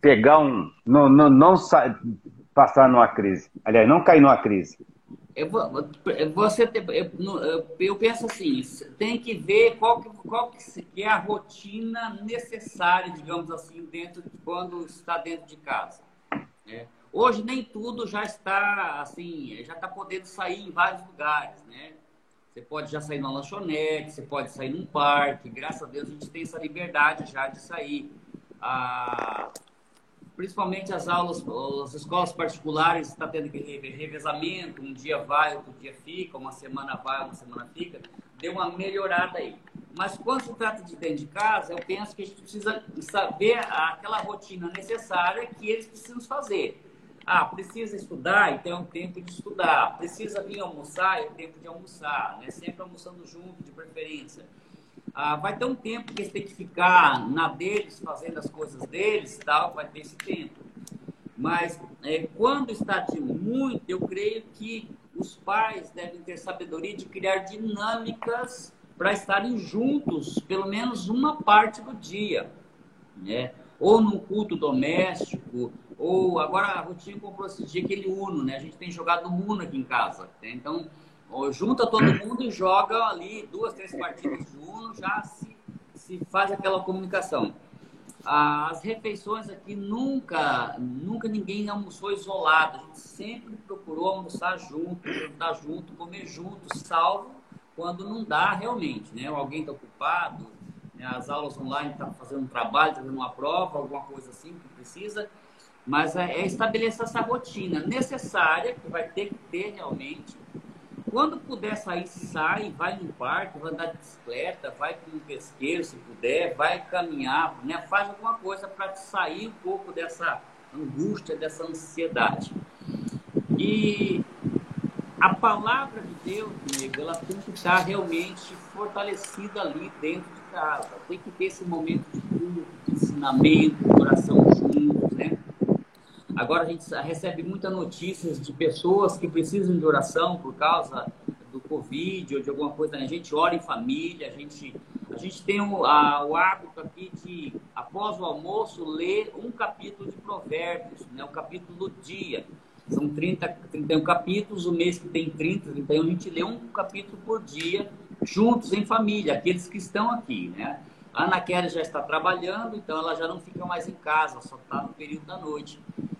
pegar um. não, não, não passar numa crise? Aliás, não cair numa crise. Eu, você, eu, penso assim, tem que ver qual que, qual que é a rotina necessária, digamos assim, dentro de quando está dentro de casa. Né? Hoje nem tudo já está assim, já está podendo sair em vários lugares, né? Você pode já sair na lanchonete, você pode sair num parque. Graças a Deus a gente tem essa liberdade já de sair. Ah, principalmente as aulas, as escolas particulares está tendo que revezamento, um dia vai, outro dia fica, uma semana vai, uma semana fica. Deu uma melhorada aí. Mas quando se trata de dentro de casa, eu penso que a gente precisa saber aquela rotina necessária que eles precisam fazer. Ah, precisa estudar, então é um tempo de estudar. Precisa vir almoçar, é um tempo de almoçar. Né? Sempre almoçando junto, de preferência. Ah, vai ter um tempo que eles têm que ficar na deles, fazendo as coisas deles, tal, vai ter esse tempo. Mas é, quando está de muito, eu creio que os pais devem ter sabedoria de criar dinâmicas para estarem juntos, pelo menos uma parte do dia, né? Ou num culto doméstico, ou agora a Rutinho comprou esse dia aquele Uno, né? A gente tem jogado Uno aqui em casa. Né? Então, junta todo mundo e joga ali duas, três partidas Uno, já se, se faz aquela comunicação. As refeições aqui nunca, nunca ninguém almoçou isolado. A gente sempre procurou almoçar junto, jantar junto, comer junto, salvo quando não dá realmente, né? Alguém está ocupado, né? as aulas online estão tá fazendo um trabalho, está fazendo uma prova, alguma coisa assim que precisa. Mas é, é estabelecer essa rotina necessária, que vai ter que ter realmente. Quando puder sair, sai, vai no parque, vai andar de bicicleta, vai com um pesqueiro, se puder, vai caminhar, né? faz alguma coisa para sair um pouco dessa angústia, dessa ansiedade. E a palavra de Deus, amigo, ela tem que estar realmente fortalecida ali dentro de casa. Tem que ter esse momento de culto, de ensinamento, de oração juntos, né? Agora a gente recebe muitas notícias de pessoas que precisam de oração por causa do Covid ou de alguma coisa. A gente ora em família, a gente, a gente tem o, a, o hábito aqui de, após o almoço, ler um capítulo de Provérbios, né? um capítulo do dia. São 30, 31 capítulos, o mês que tem 30, então a gente lê um capítulo por dia, juntos em família, aqueles que estão aqui, né? A Ana Kelly já está trabalhando, então ela já não fica mais em casa, só está no período da noite.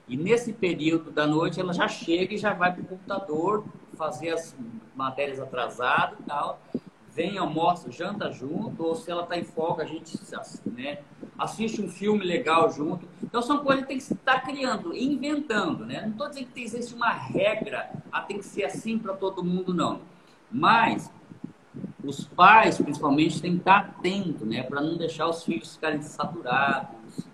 E nesse período da noite ela já chega e já vai para o computador fazer as matérias atrasadas e tal. Vem, almoça, janta junto, ou se ela está em folga, a gente né, assiste um filme legal junto. Então são coisas que tem que estar criando, inventando. Né? Não estou dizendo que existe uma regra, ah, tem que ser assim para todo mundo, não. Mas os pais, principalmente, têm que estar atentos, né? Para não deixar os filhos ficarem saturados,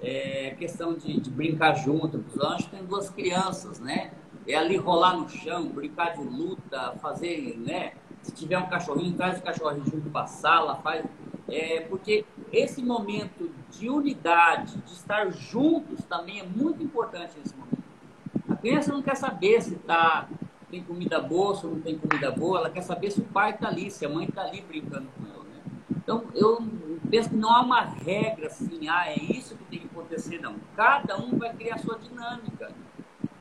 é, questão de, de, brincar junto. Os lanches tem duas crianças, né? É ali rolar no chão, brincar de luta, fazer, né? Se tiver um cachorrinho, traz o cachorrinho junto para a sala, faz. É, porque esse momento de unidade, de estar juntos também é muito importante nesse momento. A criança não quer saber se tá, tem comida boa, se não tem comida boa, ela quer saber se o pai está ali, se a mãe está ali brincando com? Então, eu penso que não há uma regra assim, ah, é isso que tem que acontecer, não. Cada um vai criar a sua dinâmica.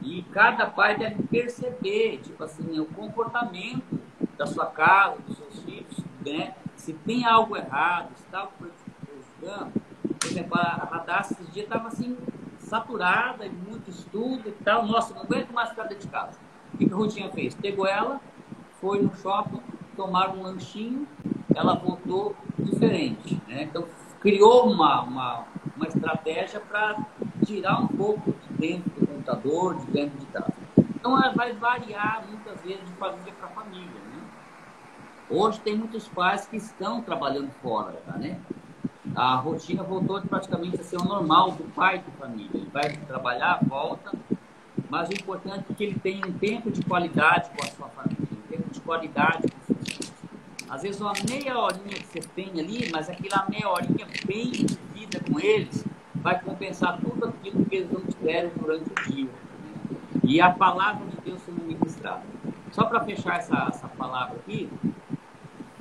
E cada pai deve perceber, tipo assim, o comportamento da sua casa, dos seus filhos, né? Se tem algo errado, se está prejudicando. Por exemplo, a Radar esses dias estava assim, saturada, muito estudo e tal. Nossa, não aguento mais ficar dentro de casa. O que a Rutinha fez? Pegou ela, foi no shopping, tomaram um lanchinho, ela voltou diferente. Né? Então, criou uma, uma, uma estratégia para tirar um pouco de dentro do computador, de dentro de casa. Então, ela vai variar muitas vezes de família para família. Né? Hoje tem muitos pais que estão trabalhando fora, tá, né? A rotina voltou praticamente a ser o normal do pai de família. Ele vai trabalhar, volta, mas o importante é que ele tenha um tempo de qualidade com a sua família, um tempo de qualidade com. Às vezes uma meia horinha que você tem ali, mas aquela meia horinha bem vivida com eles, vai compensar tudo aquilo que eles não tiveram durante o dia. E a palavra de Deus sendo ministrada. Só para fechar essa, essa palavra aqui,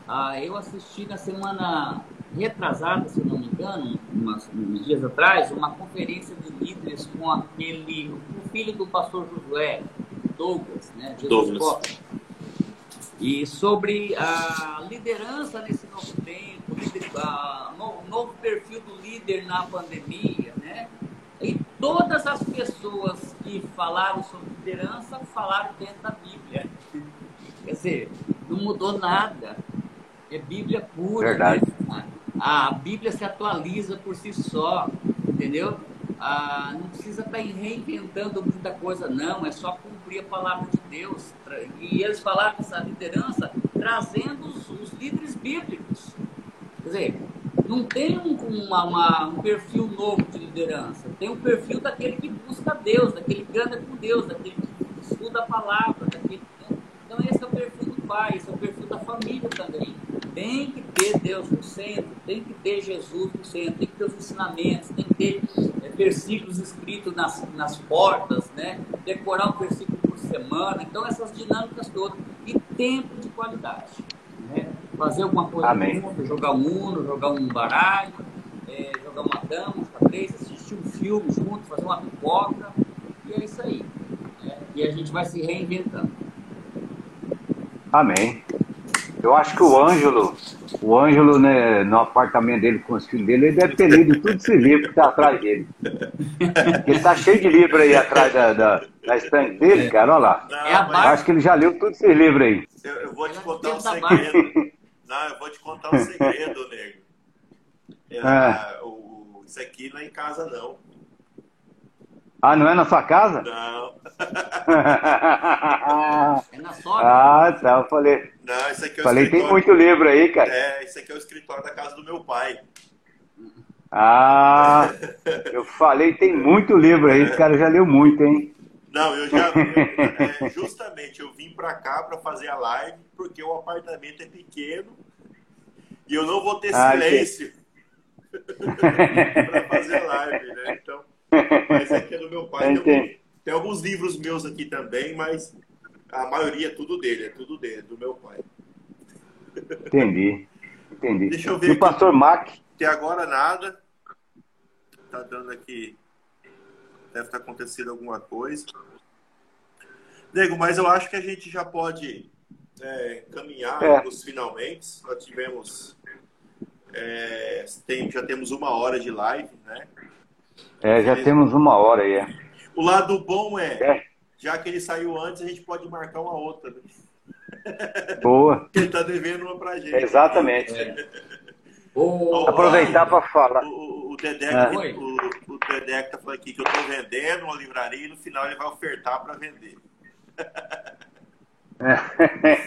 ah, eu assisti na semana retrasada, se não me engano, umas, uns dias atrás, uma conferência de líderes com aquele, o filho do pastor Josué, Douglas, né? Jesus Douglas. Costa. E sobre a liderança nesse novo tempo, no, novo perfil do líder na pandemia, né? E todas as pessoas que falaram sobre liderança falaram dentro da Bíblia. Quer dizer, não mudou nada. É Bíblia pura. Verdade. Né? A Bíblia se atualiza por si só, entendeu? Ah, não precisa estar reinventando muita coisa, não. É só cumprir a palavra de Deus. E eles falaram dessa liderança trazendo os, os líderes bíblicos. Quer dizer, não tem um, uma, uma, um perfil novo de liderança. Tem um perfil daquele que busca Deus, daquele que anda com Deus, daquele que estuda a palavra. Daquele? Então, esse é o perfil pai, esse é o perfil da família também. Tem que ter Deus no centro, tem que ter Jesus no centro, tem que ter os ensinamentos, tem que ter é, versículos escritos nas, nas portas, né? decorar um versículo por semana. Então, essas dinâmicas todas. E tempo de qualidade. Né? Fazer alguma coisa Amém. junto, jogar um uno, jogar um baralho, é, jogar uma dama, um xadrez, assistir um filme junto, fazer uma pipoca. E é isso aí. né? E a gente vai se reinventando. Amém. Eu acho que o Ângelo, o Ângelo, né, no apartamento dele com os filhos dele, ele deve ter lido tudo esse livro que tá atrás dele. Ele tá cheio de livro aí atrás da, da, da estante dele, cara, olha lá. Não, É mas Eu acho que ele já leu todos esses livros aí. eu, eu vou te contar um segredo. Não, eu vou te contar um segredo, nego. É, Ah. o, isso aqui não é em casa, não. Ah, não é na sua casa? Não. É na sogra. ah, tá. Eu falei, Não, isso aqui é o falei tem muito livro aí, cara. É, isso aqui é o escritório da casa do meu pai. Ah, eu falei tem muito livro aí. Esse cara já leu muito, hein? Não, eu já. eu- é, justamente, eu vim pra cá pra fazer a live porque o apartamento é pequeno e eu não vou ter Ah, silêncio pra fazer a live, né? Então, mas aqui é do meu pai. Tem, algum- tem alguns livros meus aqui também, mas a maioria é tudo dele, é tudo dele, do meu pai. Entendi. Entendi. Deixa eu ver E o pastor Mac, Até agora nada. Tá dando aqui. Deve estar acontecendo alguma coisa. Nego, mas eu acho que a gente já pode é, caminhar É. os finalmente. Nós tivemos. é, tem- já temos uma hora de live, né? É, já temos uma hora aí. É. O lado bom é, É. já que ele saiu antes, a gente pode marcar uma outra. Né? Boa. Ele tá devendo uma pra gente. Exatamente. Ô, Aproveitar para falar. O, o, o Dedé, Ah. o, o, o tá falando aqui que eu tô vendendo uma livraria e no final ele vai ofertar para vender.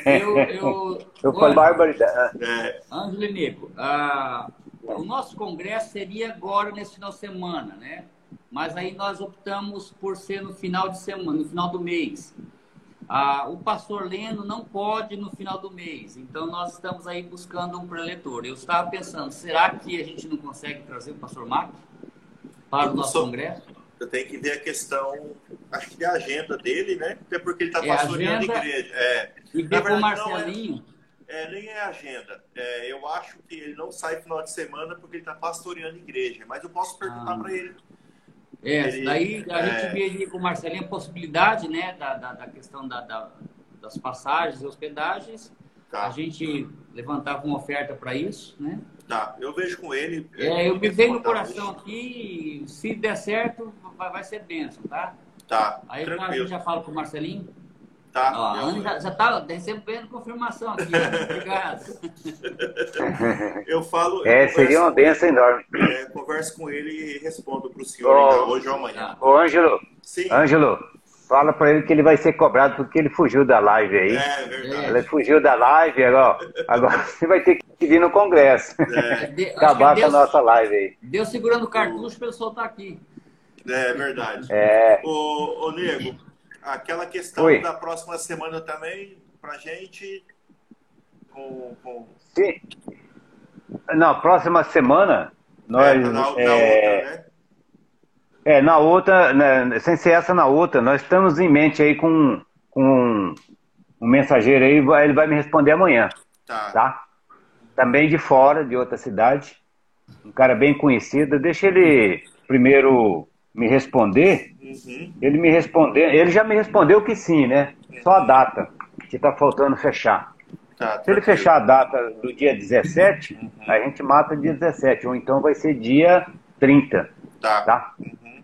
Eu, eu, Eu falei barbaridade. É, Ângelo e Nico, ah, o nosso congresso seria agora nesse final de semana, né? Mas aí nós optamos por ser no final de semana, no final do mês. Ah, o pastor Leno não pode no final do mês, então nós estamos aí buscando um preletor. Eu estava pensando, será que a gente não consegue trazer o pastor Marco para o nosso Só- congresso? eu tenho que ver a questão, acho que da agenda dele, né? Até porque ele tá É, pastoreando agenda- igreja. É, E ver com o é- Marcelinho. É, nem é agenda. É, eu acho que ele não sai final de semana porque ele tá pastoreando igreja. Mas eu posso perguntar Ah. para ele. É, Ele- daí a é. gente vê ali com o Marcelinho a possibilidade, né, da, da, da questão da, da- das passagens e hospedagens. A Tá, gente levantava uma oferta para isso, né? tá. Eu vejo com ele. É, eu me veio no coração hoje. aqui, se der certo, vai, vai ser bênção, tá? Tá, Aí a tranquilo. gente já fala com o Marcelinho. Tá, Ó, a já, já tá recebendo confirmação aqui. né? Obrigado. Eu falo. É, eu seria uma benção enorme. é, converso com ele e respondo para o senhor Oh. ainda hoje ou amanhã. Tá. Ô, Ângelo, Sim, Ângelo, Fala para ele que ele vai ser cobrado porque ele fugiu da live aí. É, verdade. Ele fugiu da live, agora, agora você vai ter que vir no Congresso. É, De- acho Acabar com a nossa live aí. Deus segurando o cartucho para ele soltar aqui. é verdade. É, Ô, ô Nego, aquela questão Oi. da próxima semana também, pra gente, com, com sim. Na próxima semana, nós. é, na, na é, outra, né? É, na outra, né, sem ser essa na outra, nós estamos em mente aí com, com um, mensageiro aí, ele vai me responder amanhã, Tá. tá? Também de fora, de outra cidade, um cara bem conhecido. Deixa ele primeiro me responder. Uhum. Ele me responder, ele já me respondeu que sim, né? Só a data que está faltando fechar. Tá, Se ele fechar a data do dia 17, a gente mata dia 17, ou então vai ser dia 30, Tá. tá? Uhum.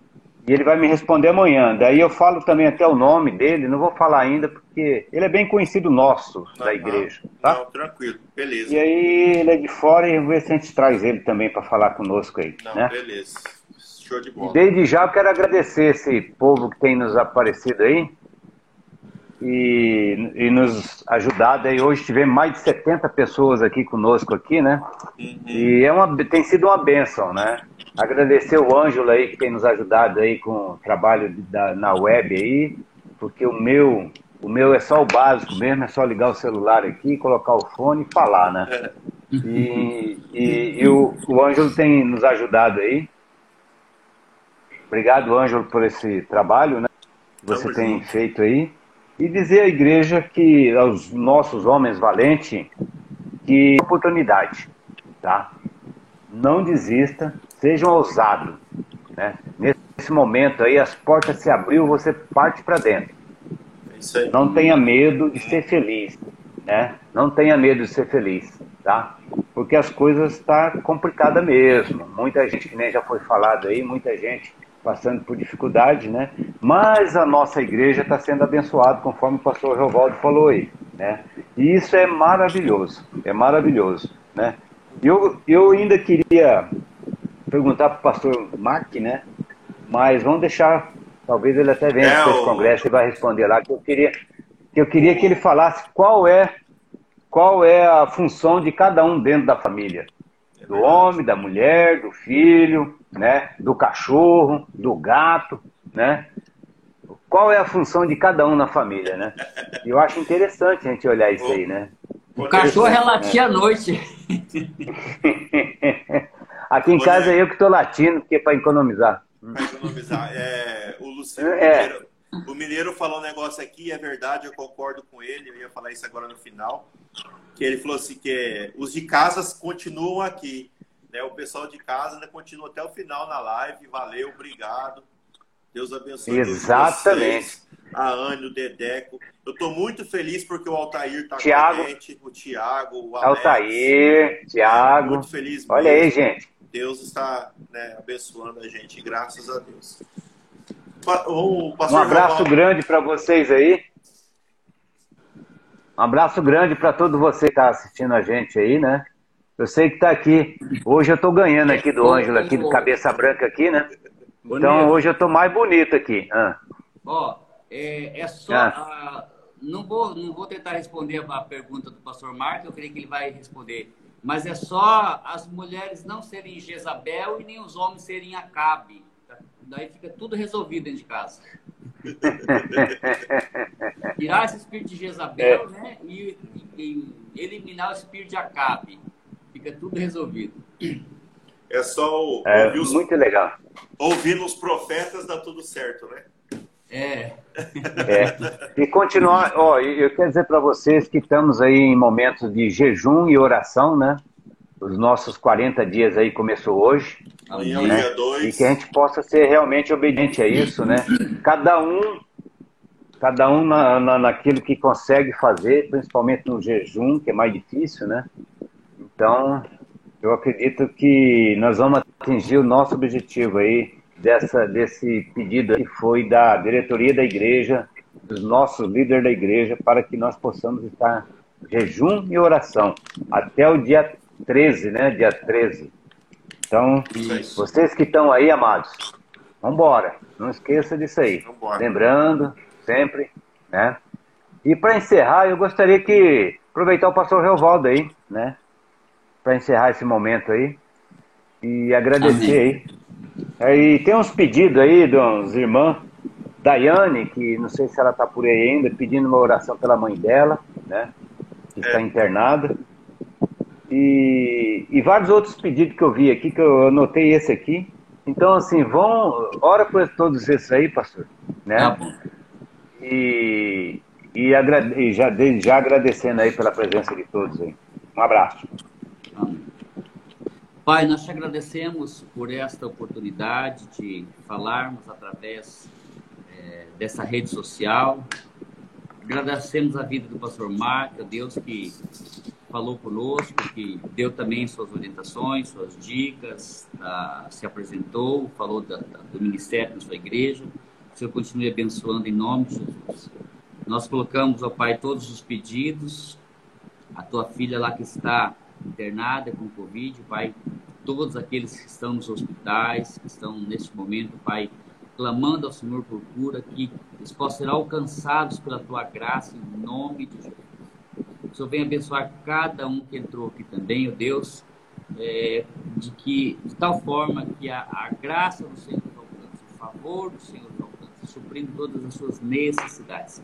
E ele vai me responder amanhã. Daí eu falo também até o nome dele, não vou falar ainda, porque ele é bem conhecido nosso da igreja, tá? Não, tranquilo. Beleza. E aí ele é de fora e vamos ver se a gente traz ele também para falar conosco aí, Não, né? beleza. Show de E bola. desde já eu quero agradecer esse povo que tem nos aparecido aí e, e nos ajudado aí. Hoje tivemos mais de 70 pessoas aqui conosco aqui, né? Uhum. E é uma, tem sido uma bênção, né? Agradecer o Ângelo aí que tem nos ajudado aí com o trabalho da, na web aí, porque o meu, o meu é só o básico mesmo, é só ligar o celular aqui, colocar o fone e falar, né? E, e, e o, o Ângelo tem nos ajudado aí. Obrigado, Ângelo, por esse trabalho, né? Que você Tamo tem junto. feito aí. E dizer à igreja que, aos nossos homens valentes, que oportunidade, tá? Não desista, seja um ousado, né? Nesse momento aí, as portas se abriu, você parte para dentro. É. Não tenha medo de ser feliz, né? Não tenha medo de ser feliz, tá? Porque as coisas estão tá complicada mesmo. Muita gente, que nem já foi falado aí, muita gente passando por dificuldade, né? Mas a nossa igreja está sendo abençoada, conforme o pastor Rovaldo falou aí, né? E isso é maravilhoso, é maravilhoso, né? Eu, eu ainda queria perguntar para o pastor Mark, né? Mas vamos deixar, talvez ele até venha É, para esse o- congresso e vai responder lá, que eu queria, que eu queria que ele falasse qual é, qual é a função de cada um dentro da família. Do homem, da mulher, do filho, né? Do cachorro, do gato, né? Qual é a função de cada um na família, né? Eu acho interessante a gente olhar isso aí, né? O cachorro é latir à noite. Aqui em casa é eu que estou latindo, porque é para economizar. Pra economizar. É, o Luciano É. Mineiro, o Mineiro falou um negócio aqui, é verdade, eu concordo com ele, eu ia falar isso agora no final. Que ele falou assim que os de casas continuam aqui. Né? O pessoal de casa ainda continua até o final na live. Valeu, obrigado. Deus abençoe Exatamente. A Anne, o Dedeco. Eu estou muito feliz porque o Altair está com a gente, o Thiago, o Alex. Altair, Thiago. Muito feliz Olha aí, gente. Deus está né, abençoando a gente, graças a Deus. O Um abraço grande para vocês aí. Um abraço grande para todo você que está assistindo a gente aí, né? Eu sei que está aqui. Hoje eu estou ganhando aqui do Ângelo, aqui do Cabeça Branca aqui, né? Então hoje eu estou mais bonito aqui. Ah. Ó, é, é só. Ah. não, vou, não vou tentar responder a pergunta do pastor Marco, eu creio que ele vai responder. Mas é só as mulheres não serem Jezabel e nem os homens serem Acabe. Tá? Daí fica tudo resolvido dentro de casa. Tirar esse espírito de Jezabel, né? E, e- e eliminar o espírito de Acabe. Fica tudo resolvido. É só o- É, ouvir, os, muito legal. ouvir os profetas dá tudo certo, né? É. É. E continuar, ó, eu quero dizer para vocês que estamos aí em momentos de jejum e oração, né? Os nossos 40 dias aí começou hoje. Amanhã é o né? dia E 2. que a gente possa ser realmente obediente a isso, né? Cada um, cada um na, na, naquilo que consegue fazer, principalmente no jejum, que é mais difícil, né? Então, eu acredito que nós vamos atingir o nosso objetivo aí dessa desse pedido que foi da diretoria da igreja, dos nossos líderes da igreja, para que nós possamos estar em jejum e oração até o dia 13, né? Dia 13. Então, Isso. vocês que estão aí, amados, vamos embora. Não esqueça disso aí. Vambora. Lembrando, sempre, né? E para encerrar, eu gostaria que aproveitar o pastor Reovaldo aí, né? Para encerrar esse momento aí e agradecer Amém. aí. Aí tem uns pedidos aí de uns irmãos, Daiane, que não sei se ela está por aí ainda, pedindo uma oração pela mãe dela, né? Que está é. internada. E, e vários outros pedidos que eu vi aqui, que eu anotei esse aqui. Então, assim, vão, ora por todos esses aí, pastor, né? Tá bom. E, e, e já, já agradecendo aí pela presença de todos aí. Um abraço. Amém. Pai, nós te agradecemos por esta oportunidade de falarmos através é, dessa rede social. Agradecemos a vida do pastor Marco, Deus que falou conosco, que deu também suas orientações, suas dicas, tá, se apresentou, falou da, da, do ministério da sua igreja. O Senhor continue abençoando em nome de Jesus. Nós colocamos, ao Pai, todos os pedidos, a tua filha lá que está internada com Covid, Pai, todos aqueles que estão nos hospitais, que estão neste momento, Pai, clamando ao Senhor por cura, que eles possam ser alcançados pela tua graça, em nome de Jesus. O Senhor venha abençoar cada um que entrou aqui também, ó Deus, é, de que de tal forma que a, a graça do Senhor alcance, o favor do Senhor alcance, suprindo todas as suas necessidades.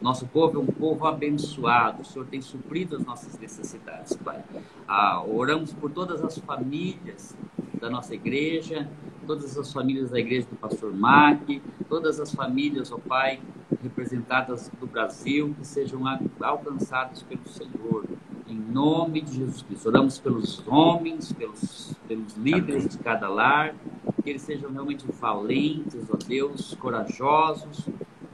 Nosso povo é um povo abençoado. O Senhor tem suprido as nossas necessidades, Pai. Ah, oramos por todas as famílias da nossa igreja, todas as famílias da igreja do pastor Mac, todas as famílias, ó oh Pai, representadas do Brasil, que sejam alcançadas pelo Senhor, em nome de Jesus Cristo. Oramos pelos homens, pelos, pelos líderes de cada lar, que eles sejam realmente valentes, ó Deus, corajosos,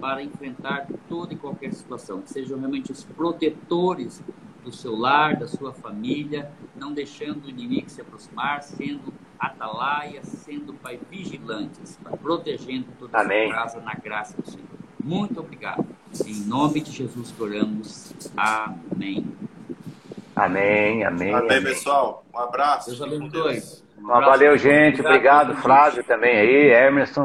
para enfrentar toda e qualquer situação, que sejam realmente os protetores do seu lar, da sua família, não deixando o inimigo se aproximar, sendo atalaia, sendo Pai vigilantes, protegendo toda Amém. a sua casa na graça do Senhor. Muito obrigado. Em nome de Jesus que oramos. Amém. Amém, amém. Amém, pessoal. Um abraço. Deus abençoe. Um abraço. Valeu, gente. Obrigado, Flávio também aí, Emerson.